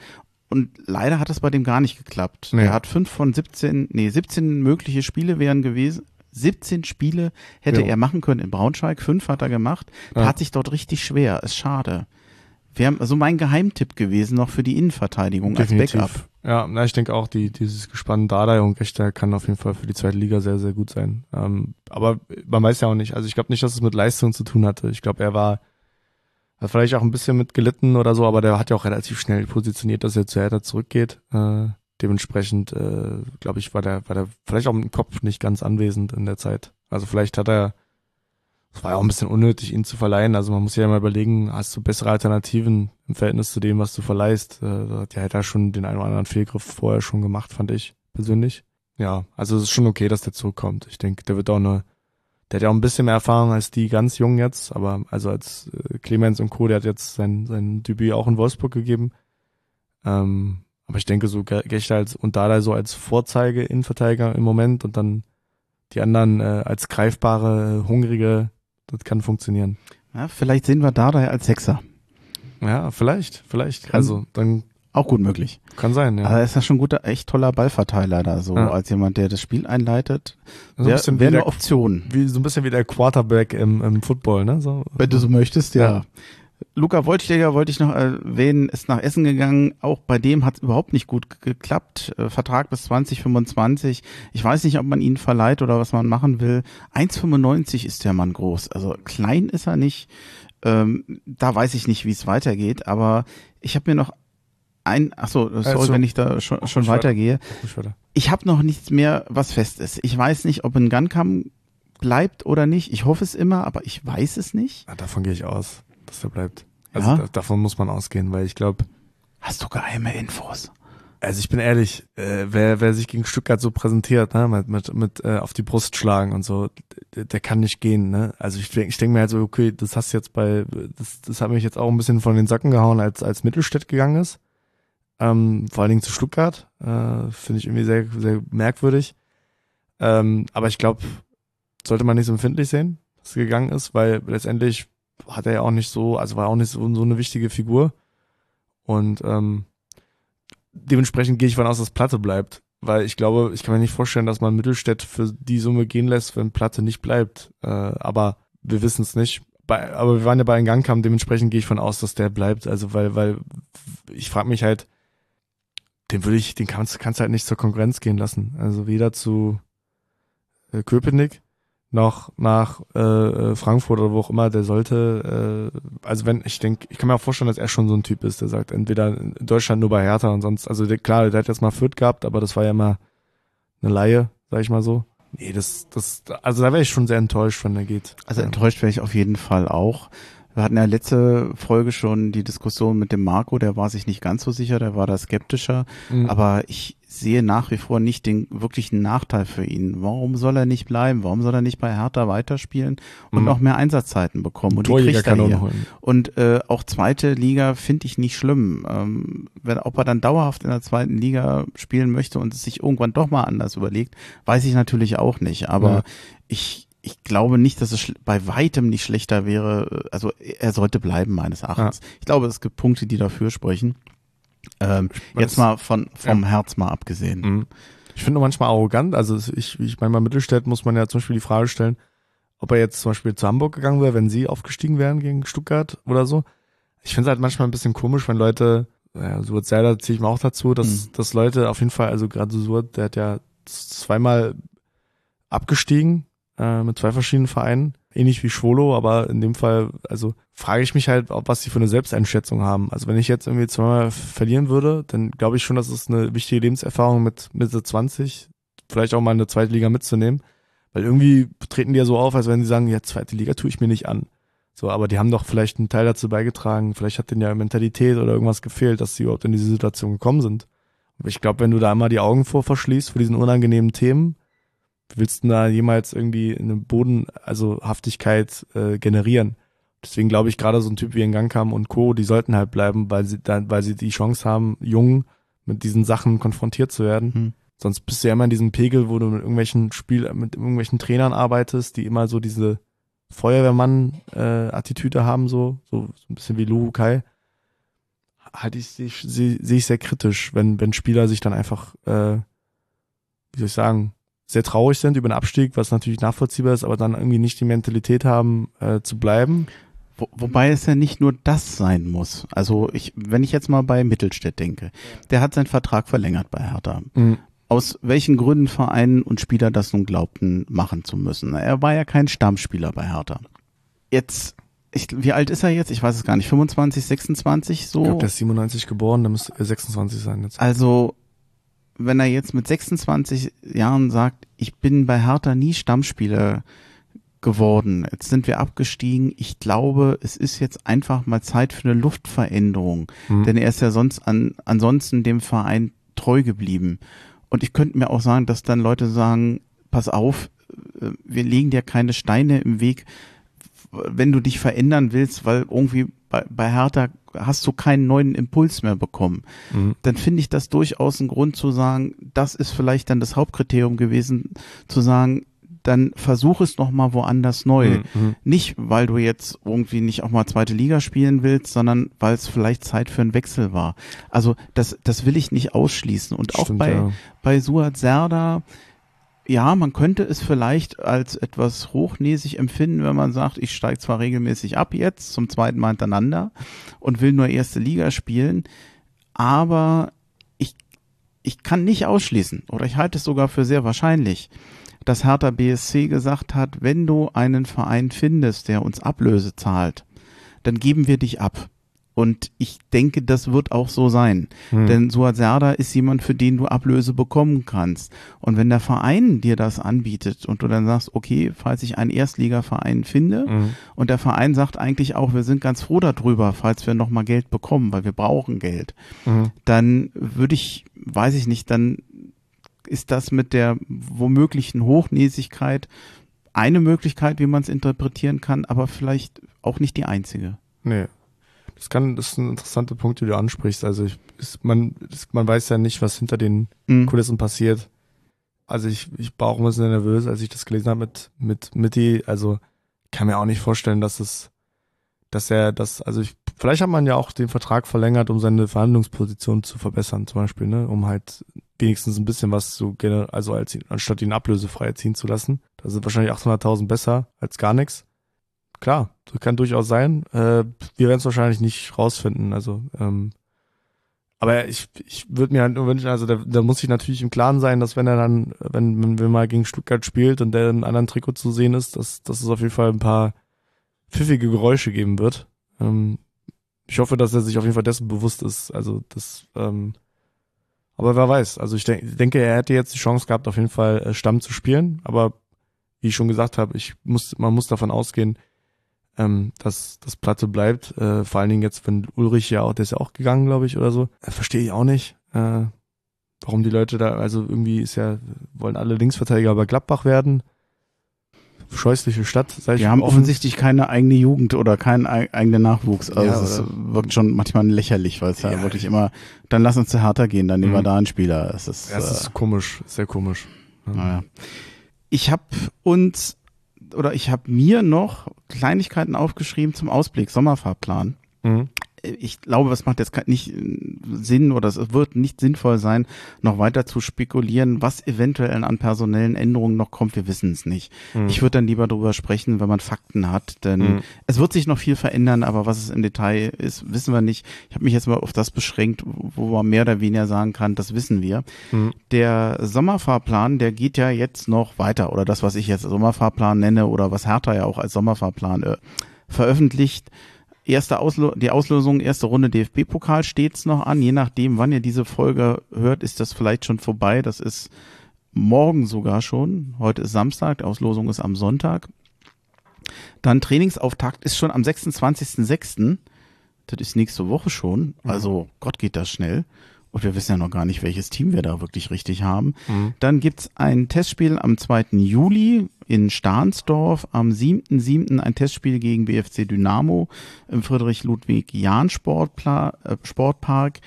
Und leider hat es bei dem gar nicht geklappt.
Nee.
Er hat fünf von 17, nee, 17 mögliche Spiele wären gewesen. 17 Spiele hätte
Ja.
er machen können in Braunschweig, fünf hat er gemacht.
Ja.
Tat sich dort richtig schwer, ist schade. wäre so mein Geheimtipp gewesen noch für die Innenverteidigung
Definitiv.
als Backup.
Ja, na, ich denke auch, die, dieses Gespann Dardai und Gechter kann auf jeden Fall für die zweite Liga sehr, sehr gut sein. Ähm, aber man weiß ja auch nicht. Also ich glaube nicht, dass es mit Leistung zu tun hatte. Ich glaube, er war, hat vielleicht auch ein bisschen mit gelitten oder so, aber der hat ja auch relativ schnell positioniert, dass er zu Hertha zurückgeht. Äh, dementsprechend, äh, glaube ich, war der, war der vielleicht auch dem Kopf nicht ganz anwesend in der Zeit. Also vielleicht hat er, es war ja auch ein bisschen unnötig, ihn zu verleihen. Also man muss ja mal überlegen, hast du bessere Alternativen im Verhältnis zu dem, was du verleihst? Äh, da hat ja schon den einen oder anderen Fehlgriff vorher schon gemacht, fand ich persönlich. Ja, also es ist schon okay, dass der zurückkommt. Ich denke, der wird auch eine, der hat ja auch ein bisschen mehr Erfahrung als die ganz jungen jetzt, aber also als äh, Clemens und Co., der hat jetzt sein, sein Debüt auch in Wolfsburg gegeben. Ähm, aber ich denke, so Ge- Gechter als, und Dada so als Vorzeige-Innenverteidiger im Moment und dann die anderen äh, als greifbare, hungrige, das kann funktionieren.
Ja, vielleicht sehen wir Dardai als Sechser.
Ja, vielleicht, vielleicht.
Kann-
also, dann
Auch gut möglich.
kann sein, ja.
Aber er ist ja schon ein guter, echt toller Ballverteiler da, so
Ja.
als jemand, der das Spiel einleitet.
so ein
Wäre
bisschen
wär
wie,
eine Option.
wie, so ein bisschen wie der Quarterback im, im Football, ne? So.
Wenn du so möchtest, ja.
Ja.
Luca Woltschläger wollte ich noch erwähnen, ist nach Essen gegangen. Auch bei dem hat es überhaupt nicht gut ge- geklappt. Äh, Vertrag bis 2025. Ich weiß nicht, ob man ihn verleiht oder was man machen will. 1,95 ist der Mann groß. Also klein ist er nicht. Ähm, da weiß ich nicht, wie es weitergeht. Aber ich habe mir noch ein, ach so, sorry,
Also,
wenn ich da schon, schon weitergehe.
Ich weiter.
Ich habe noch nichts mehr, was fest ist. Ich weiß nicht, ob ein Gunkam bleibt oder nicht. Ich hoffe es immer, aber ich weiß es nicht.
Ja, davon gehe ich aus, dass der bleibt. Also
Ja?
da, davon muss man ausgehen, weil ich glaube,
Hast du geheime Infos?
also ich bin ehrlich, äh, wer, wer sich gegen Stuttgart so präsentiert, ne, mit, mit, mit äh, auf die Brust schlagen und so, der, der kann nicht gehen, ne? Also ich denke ich denk mir halt so, okay, das hast jetzt bei, das, das hat mich jetzt auch ein bisschen von den Socken gehauen, als, als Mittelstädt gegangen ist. Ähm, vor allen Dingen zu Stuttgart. Äh, Finde ich irgendwie sehr, sehr merkwürdig. Ähm, aber ich glaube, sollte man nicht so empfindlich sehen, dass er gegangen ist, weil letztendlich hat er ja auch nicht so, also war auch nicht so, so eine wichtige Figur. Und ähm, dementsprechend gehe ich von aus, dass Platte bleibt. Weil ich glaube, ich kann mir nicht vorstellen, dass man Mittelstädt für die Summe gehen lässt, wenn Platte nicht bleibt. Äh, aber wir wissen es nicht. Bei, aber wir waren ja bei einem Gangkampf, dementsprechend gehe ich von aus, dass der bleibt. Also weil, weil ich frage mich halt, den würde ich, den kannst, kannst halt nicht zur Konkurrenz gehen lassen. Also weder zu äh, Köpenick noch nach äh, äh, Frankfurt oder wo auch immer, der sollte, äh, also wenn, ich denke, ich kann mir auch vorstellen, dass er schon so ein Typ ist, der sagt, entweder in Deutschland nur bei Hertha und sonst, also der, klar, der hat jetzt mal Fürth gehabt, aber das war ja immer eine Laie, sag ich mal so. Nee, das, das, also da wäre ich schon sehr enttäuscht, wenn er geht.
Also enttäuscht wäre ich auf jeden Fall auch. Wir hatten ja letzte Folge schon die Diskussion mit dem Marco, der war sich nicht ganz so sicher, der war da skeptischer.
Mhm.
Aber ich sehe nach wie vor nicht den wirklichen Nachteil für ihn. Warum soll er nicht bleiben? Warum soll er nicht bei Hertha weiterspielen und
Mhm.
noch mehr Einsatzzeiten bekommen? Und die
Torjäger
kriegt er
er
hier.
holen.
Und äh, auch zweite Liga finde ich nicht schlimm. Ähm, wenn, ob er dann dauerhaft in der zweiten Liga spielen möchte und es sich irgendwann doch mal anders überlegt, weiß ich natürlich auch nicht. Aber
Ja.
ich, ich glaube nicht, dass es bei weitem nicht schlechter wäre. Also er sollte bleiben, meines Erachtens. Ich glaube, es gibt Punkte, die dafür sprechen. Ähm, jetzt mal von vom Herz mal abgesehen.
Mhm. Ich finde manchmal arrogant. Also ich, ich meine, bei Mittelstädt muss man ja zum Beispiel die Frage stellen, ob er jetzt zum Beispiel zu Hamburg gegangen wäre, wenn sie aufgestiegen wären gegen Stuttgart oder so. Ich finde es halt manchmal ein bisschen komisch, wenn Leute, ja, Suat Serdar ziehe ich mir auch dazu, dass,
Mhm.
dass Leute auf jeden Fall, also gerade so Suat, der hat ja zweimal abgestiegen äh, mit zwei verschiedenen Vereinen, ähnlich wie Schwolo, aber in dem Fall, also frage ich mich halt, ob was sie für eine Selbsteinschätzung haben. Also wenn ich jetzt irgendwie zweimal verlieren würde, dann glaube ich schon, dass es eine wichtige Lebenserfahrung mit Mitte 20, vielleicht auch mal eine zweite Liga mitzunehmen. Weil irgendwie treten die ja so auf, als wenn sie sagen, ja, zweite Liga tue ich mir nicht an. So, aber die haben doch vielleicht einen Teil dazu beigetragen. Vielleicht hat denen ja Mentalität oder irgendwas gefehlt, dass sie überhaupt in diese Situation gekommen sind. Aber ich glaube, wenn du da einmal die Augen vor verschließt vor diesen unangenehmen Themen, willst du da jemals irgendwie eine Boden, also Haftigkeit äh, generieren? Deswegen glaube ich, gerade so ein Typ wie Ngankam und Co., die sollten halt bleiben, weil sie dann, weil sie die Chance haben, jung mit diesen Sachen konfrontiert zu werden.
Hm.
Sonst bist du ja immer in diesem Pegel, wo du mit irgendwelchen Spiel, mit irgendwelchen Trainern arbeitest, die immer so diese Feuerwehrmann-Attitüde haben, so, so, so ein bisschen wie Luhu Kai. Halt ich, sehe seh, seh ich sehr kritisch, wenn, wenn Spieler sich dann einfach, äh, wie soll ich sagen, sehr traurig sind über den Abstieg, was natürlich nachvollziehbar ist, aber dann irgendwie nicht die Mentalität haben, äh, zu bleiben.
Wo, wobei es ja nicht nur das sein muss. Also ich, wenn ich jetzt mal bei Mittelstädt denke, der hat seinen Vertrag verlängert bei Hertha.
Mhm.
Aus welchen Gründen Vereinen und Spieler das nun glaubten, machen zu müssen. Er war ja kein Stammspieler bei Hertha. Jetzt, ich, wie alt ist er jetzt? Ich weiß es gar nicht. 25, 26 so?
Ich glaube, der ist 97 geboren, der müsste 26 sein jetzt.
Also, wenn er jetzt mit 26 Jahren sagt, ich bin bei Hertha nie Stammspieler geworden, jetzt sind wir abgestiegen, ich glaube, es ist jetzt einfach mal Zeit für eine Luftveränderung,
Mhm.
denn er ist ja sonst an, ansonsten dem Verein treu geblieben. Und ich könnte mir auch sagen, dass dann Leute sagen, pass auf, äh, wir legen dir keine Steine im Weg, wenn du dich verändern willst, weil irgendwie bei, bei Hertha hast du keinen neuen Impuls mehr bekommen
Mhm.
dann finde ich das durchaus ein Grund zu sagen, das ist vielleicht dann das Hauptkriterium gewesen, zu sagen, dann versuch es noch mal woanders neu.
Mhm.
Nicht, weil du jetzt irgendwie nicht auch mal zweite Liga spielen willst, sondern weil es vielleicht Zeit für einen Wechsel war. Also das, das will ich nicht ausschließen. Und auch
Stimmt,
bei,
ja.
bei Suat Serda, ja, man könnte es vielleicht als etwas hochnäsig empfinden, wenn man sagt, ich steige zwar regelmäßig ab jetzt, zum zweiten Mal hintereinander und will nur erste Liga spielen, aber ich, ich kann nicht ausschließen oder ich halte es sogar für sehr wahrscheinlich, dass Hertha BSC gesagt hat, wenn du einen Verein findest, der uns Ablöse zahlt, dann geben wir dich ab. Und ich denke, das wird auch so sein.
Hm.
Denn Suat Serda ist jemand, für den du Ablöse bekommen kannst. Und wenn der Verein dir das anbietet und du dann sagst, okay, falls ich einen Erstligaverein finde
Mhm.
und der Verein sagt eigentlich auch, wir sind ganz froh darüber, falls wir nochmal Geld bekommen, weil wir brauchen Geld,
Mhm.
dann würde ich, weiß ich nicht, dann ist das mit der womöglichen Hochnäsigkeit eine Möglichkeit, wie man es interpretieren kann, aber vielleicht auch nicht die einzige.
Nee. Das kann, das ist ein interessanter Punkt, den du ansprichst. Also ich, ist, man, das, man weiß ja nicht, was hinter den
Mhm.
Kulissen passiert. Also ich, ich war auch ein bisschen nervös, als ich das gelesen habe mit, mit Mitty. Also kann mir auch nicht vorstellen, dass es, dass er das, also ich, vielleicht hat man ja auch den Vertrag verlängert, um seine Verhandlungsposition zu verbessern, zum Beispiel, ne, um halt wenigstens ein bisschen was zu, gener- also als, anstatt ihn ablösefrei ziehen zu lassen. Da sind wahrscheinlich 800.000 besser als gar nichts. Klar, das kann durchaus sein. Äh, wir werden es wahrscheinlich nicht rausfinden, also, ähm, aber ich, ich würde mir halt nur wünschen, also da, da muss ich natürlich im Klaren sein, dass wenn er dann, wenn, wenn wir mal gegen Stuttgart spielt und der in einem anderen Trikot zu sehen ist, dass, dass es auf jeden Fall ein paar pfiffige Geräusche geben wird. Ähm, ich hoffe, dass er sich auf jeden Fall dessen bewusst ist. Also das, ähm, aber wer weiß. Also ich denk, denke, er hätte jetzt die Chance gehabt, auf jeden Fall äh, Stamm zu spielen. Aber wie ich schon gesagt habe, ich muss, man muss davon ausgehen, ähm, dass das Platte bleibt. Äh, vor allen Dingen jetzt, wenn Ulrich ja auch, der ist ja auch gegangen, glaube ich, oder so. Äh, Verstehe ich auch nicht. Äh, warum die Leute da, also irgendwie ist ja, wollen alle Linksverteidiger bei Gladbach werden. Scheußliche Stadt, sag ich
Wir haben
offen.
offensichtlich keine eigene Jugend oder keinen ei- eigenen Nachwuchs. Also
Ja,
es wirkt schon manchmal lächerlich, weil es ja,
Ja.
wirklich immer, dann lass uns zu Hertha gehen, dann nehmen wir
Mhm.
da einen Spieler. Es ist,
Ja, es
äh,
ist komisch, sehr komisch.
naja. Ich habe uns oder ich habe mir noch Kleinigkeiten aufgeschrieben zum Ausblick, Sommerfahrplan.
Mhm.
Ich glaube, es macht jetzt nicht äh, Sinn oder es wird nicht sinnvoll sein, noch weiter zu spekulieren, was eventuell an personellen Änderungen noch kommt. Wir wissen es nicht.
Mhm.
Ich würde dann lieber darüber sprechen, wenn man Fakten hat, denn
Mhm.
es wird sich noch viel verändern, aber was es im Detail ist, wissen wir nicht. Ich habe mich jetzt mal auf das beschränkt, wo man mehr oder weniger sagen kann, das wissen wir.
Mhm.
Der Sommerfahrplan, der geht ja jetzt noch weiter oder das, was ich jetzt Sommerfahrplan nenne oder was Hertha ja auch als Sommerfahrplan äh, veröffentlicht. Erste Auslo die Auslosung, erste Runde DFB-Pokal steht's noch an. Je nachdem, wann ihr diese Folge hört, ist das vielleicht schon vorbei. Das ist morgen sogar schon. Heute ist Samstag, die Auslosung ist am Sonntag. Dann Trainingsauftakt ist schon am 26.06. Das ist nächste Woche schon. Also Gott geht das schnell. Und wir wissen ja noch gar nicht, welches Team wir da wirklich richtig haben.
Mhm.
Dann gibt's ein Testspiel am 2. Juli in Stahnsdorf. Am 7.7. ein Testspiel gegen BFC Dynamo im Friedrich-Ludwig-Jahn-Sportpla- äh, Sportpark.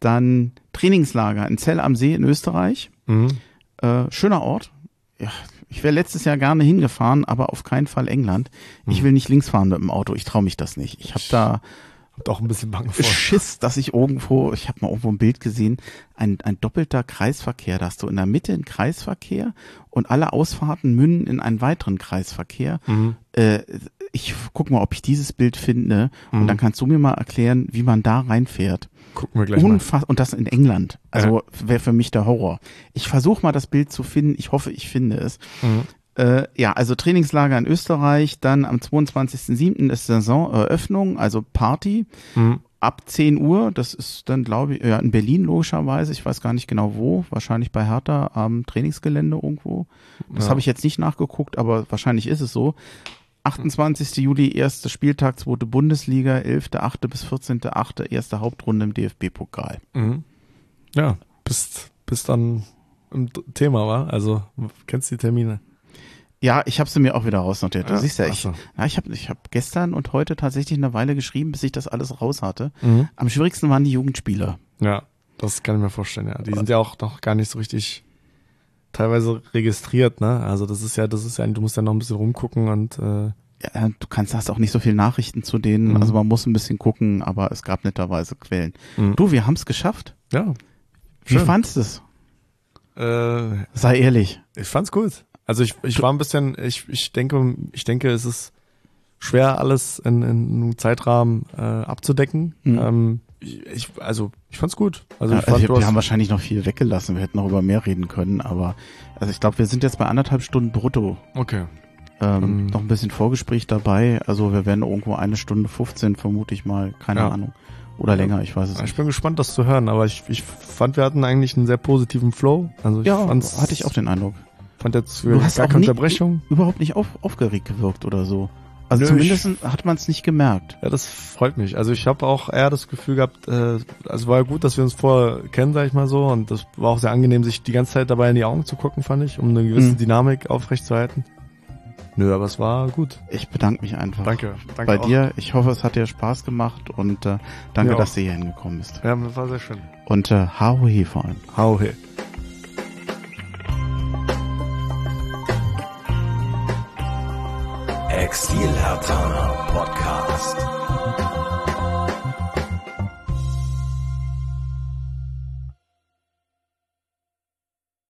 Dann Trainingslager in Zell am See in Österreich.
Mhm.
Äh, schöner Ort. Ja, ich wäre letztes Jahr gerne hingefahren, aber auf keinen Fall England. Ich will nicht links fahren mit dem Auto. Ich traue mich das nicht. Ich habe da
Hab auch ein bisschen Bange vor.
Schiss, dass ich irgendwo, ich habe mal irgendwo ein Bild gesehen, ein, ein doppelter Kreisverkehr. Da hast du in der Mitte einen Kreisverkehr und alle Ausfahrten münden in einen weiteren Kreisverkehr.
Mhm.
Äh, ich guck mal, ob ich dieses Bild finde und
Mhm.
dann kannst du mir mal erklären, wie man da reinfährt.
Gucken wir gleich mal.
Unfass und das in England. Also wäre für mich der Horror. Ich versuche mal das Bild zu finden. Ich hoffe, ich finde es.
Mhm.
Äh, ja, also Trainingslager in Österreich. Dann am 22.07. ist Saisoneröffnung, also Party.
Mhm.
Ab 10 Uhr, das ist dann, glaube ich, ja, in Berlin logischerweise. Ich weiß gar nicht genau wo. Wahrscheinlich bei Hertha am Trainingsgelände irgendwo. Das
Ja.
habe ich jetzt nicht nachgeguckt, aber wahrscheinlich ist es so. 28. Juli, erster Spieltag, zweite Bundesliga, 11.8. bis 14.8. erste Hauptrunde im DFB-Pokal.
Mhm. Ja, bist, bist dann im Thema, war? Also, kennst die Termine?
Ja, ich habe sie mir auch wieder rausnotiert. Du
Ja,
siehst ja, ich,
so.
ich habe ich hab gestern und heute tatsächlich eine Weile geschrieben, bis ich das alles raus hatte.
Mhm.
Am schwierigsten waren die Jugendspieler.
Ja, das kann ich mir vorstellen, ja. Die sind ja auch noch gar nicht so richtig teilweise registriert, ne? Also das ist ja, das ist ja, du musst ja noch ein bisschen rumgucken und äh,
Ja, du kannst, hast auch nicht so viel Nachrichten zu denen,
Mhm.
also man muss ein bisschen gucken, aber es gab netterweise Quellen.
Mhm.
Du, wir haben's geschafft.
ja.
Wie
Schön.
fandst du's?
Äh,
Sei ehrlich.
ich fand's gut. Also ich, ich war ein bisschen, ich, ich denke, ich denke, es ist schwer, alles in, in einem Zeitrahmen äh, abzudecken.
Mhm.
Ähm, ich, ich, also ich fand's gut. Also
Ja,
ich fand,
also
du
wir, haben wahrscheinlich noch viel weggelassen, wir hätten noch über mehr reden können, aber also ich glaube, wir sind jetzt bei anderthalb Stunden brutto.
okay.
Ähm,
Mhm.
Noch ein bisschen Vorgespräch dabei, also wir werden irgendwo eine Stunde 15, vermute ich mal, keine
Ja.
Ahnung. Oder länger, ich weiß es
Ich
nicht.
bin gespannt, das zu hören, aber ich, ich fand, wir hatten eigentlich einen sehr positiven Flow. Also ich
Ja,
fand's,
hatte ich auch den Eindruck.
Fand jetzt
Du hast
gar
auch
keine Unterbrechung.
Überhaupt nicht auf, aufgeregt gewirkt oder so. Also
Nö,
zumindest hat man es nicht gemerkt.
Ja, das freut mich. Also ich habe auch eher das Gefühl gehabt, äh, also war ja gut, dass wir uns vorher kennen, sag ich mal so, und das war auch sehr angenehm, sich die ganze Zeit dabei in die Augen zu gucken, fand ich, um eine gewisse
Mhm.
Dynamik aufrechtzuerhalten. Nö, aber es war gut.
Ich bedanke mich einfach.
Danke. Danke
Bei
auch.
dir. Ich hoffe, es hat dir Spaß gemacht und äh, danke, dass du hier hingekommen bist.
Ja, das war sehr schön.
Und äh, Haohe vor allem.
Hau
Exil Hertana Podcast.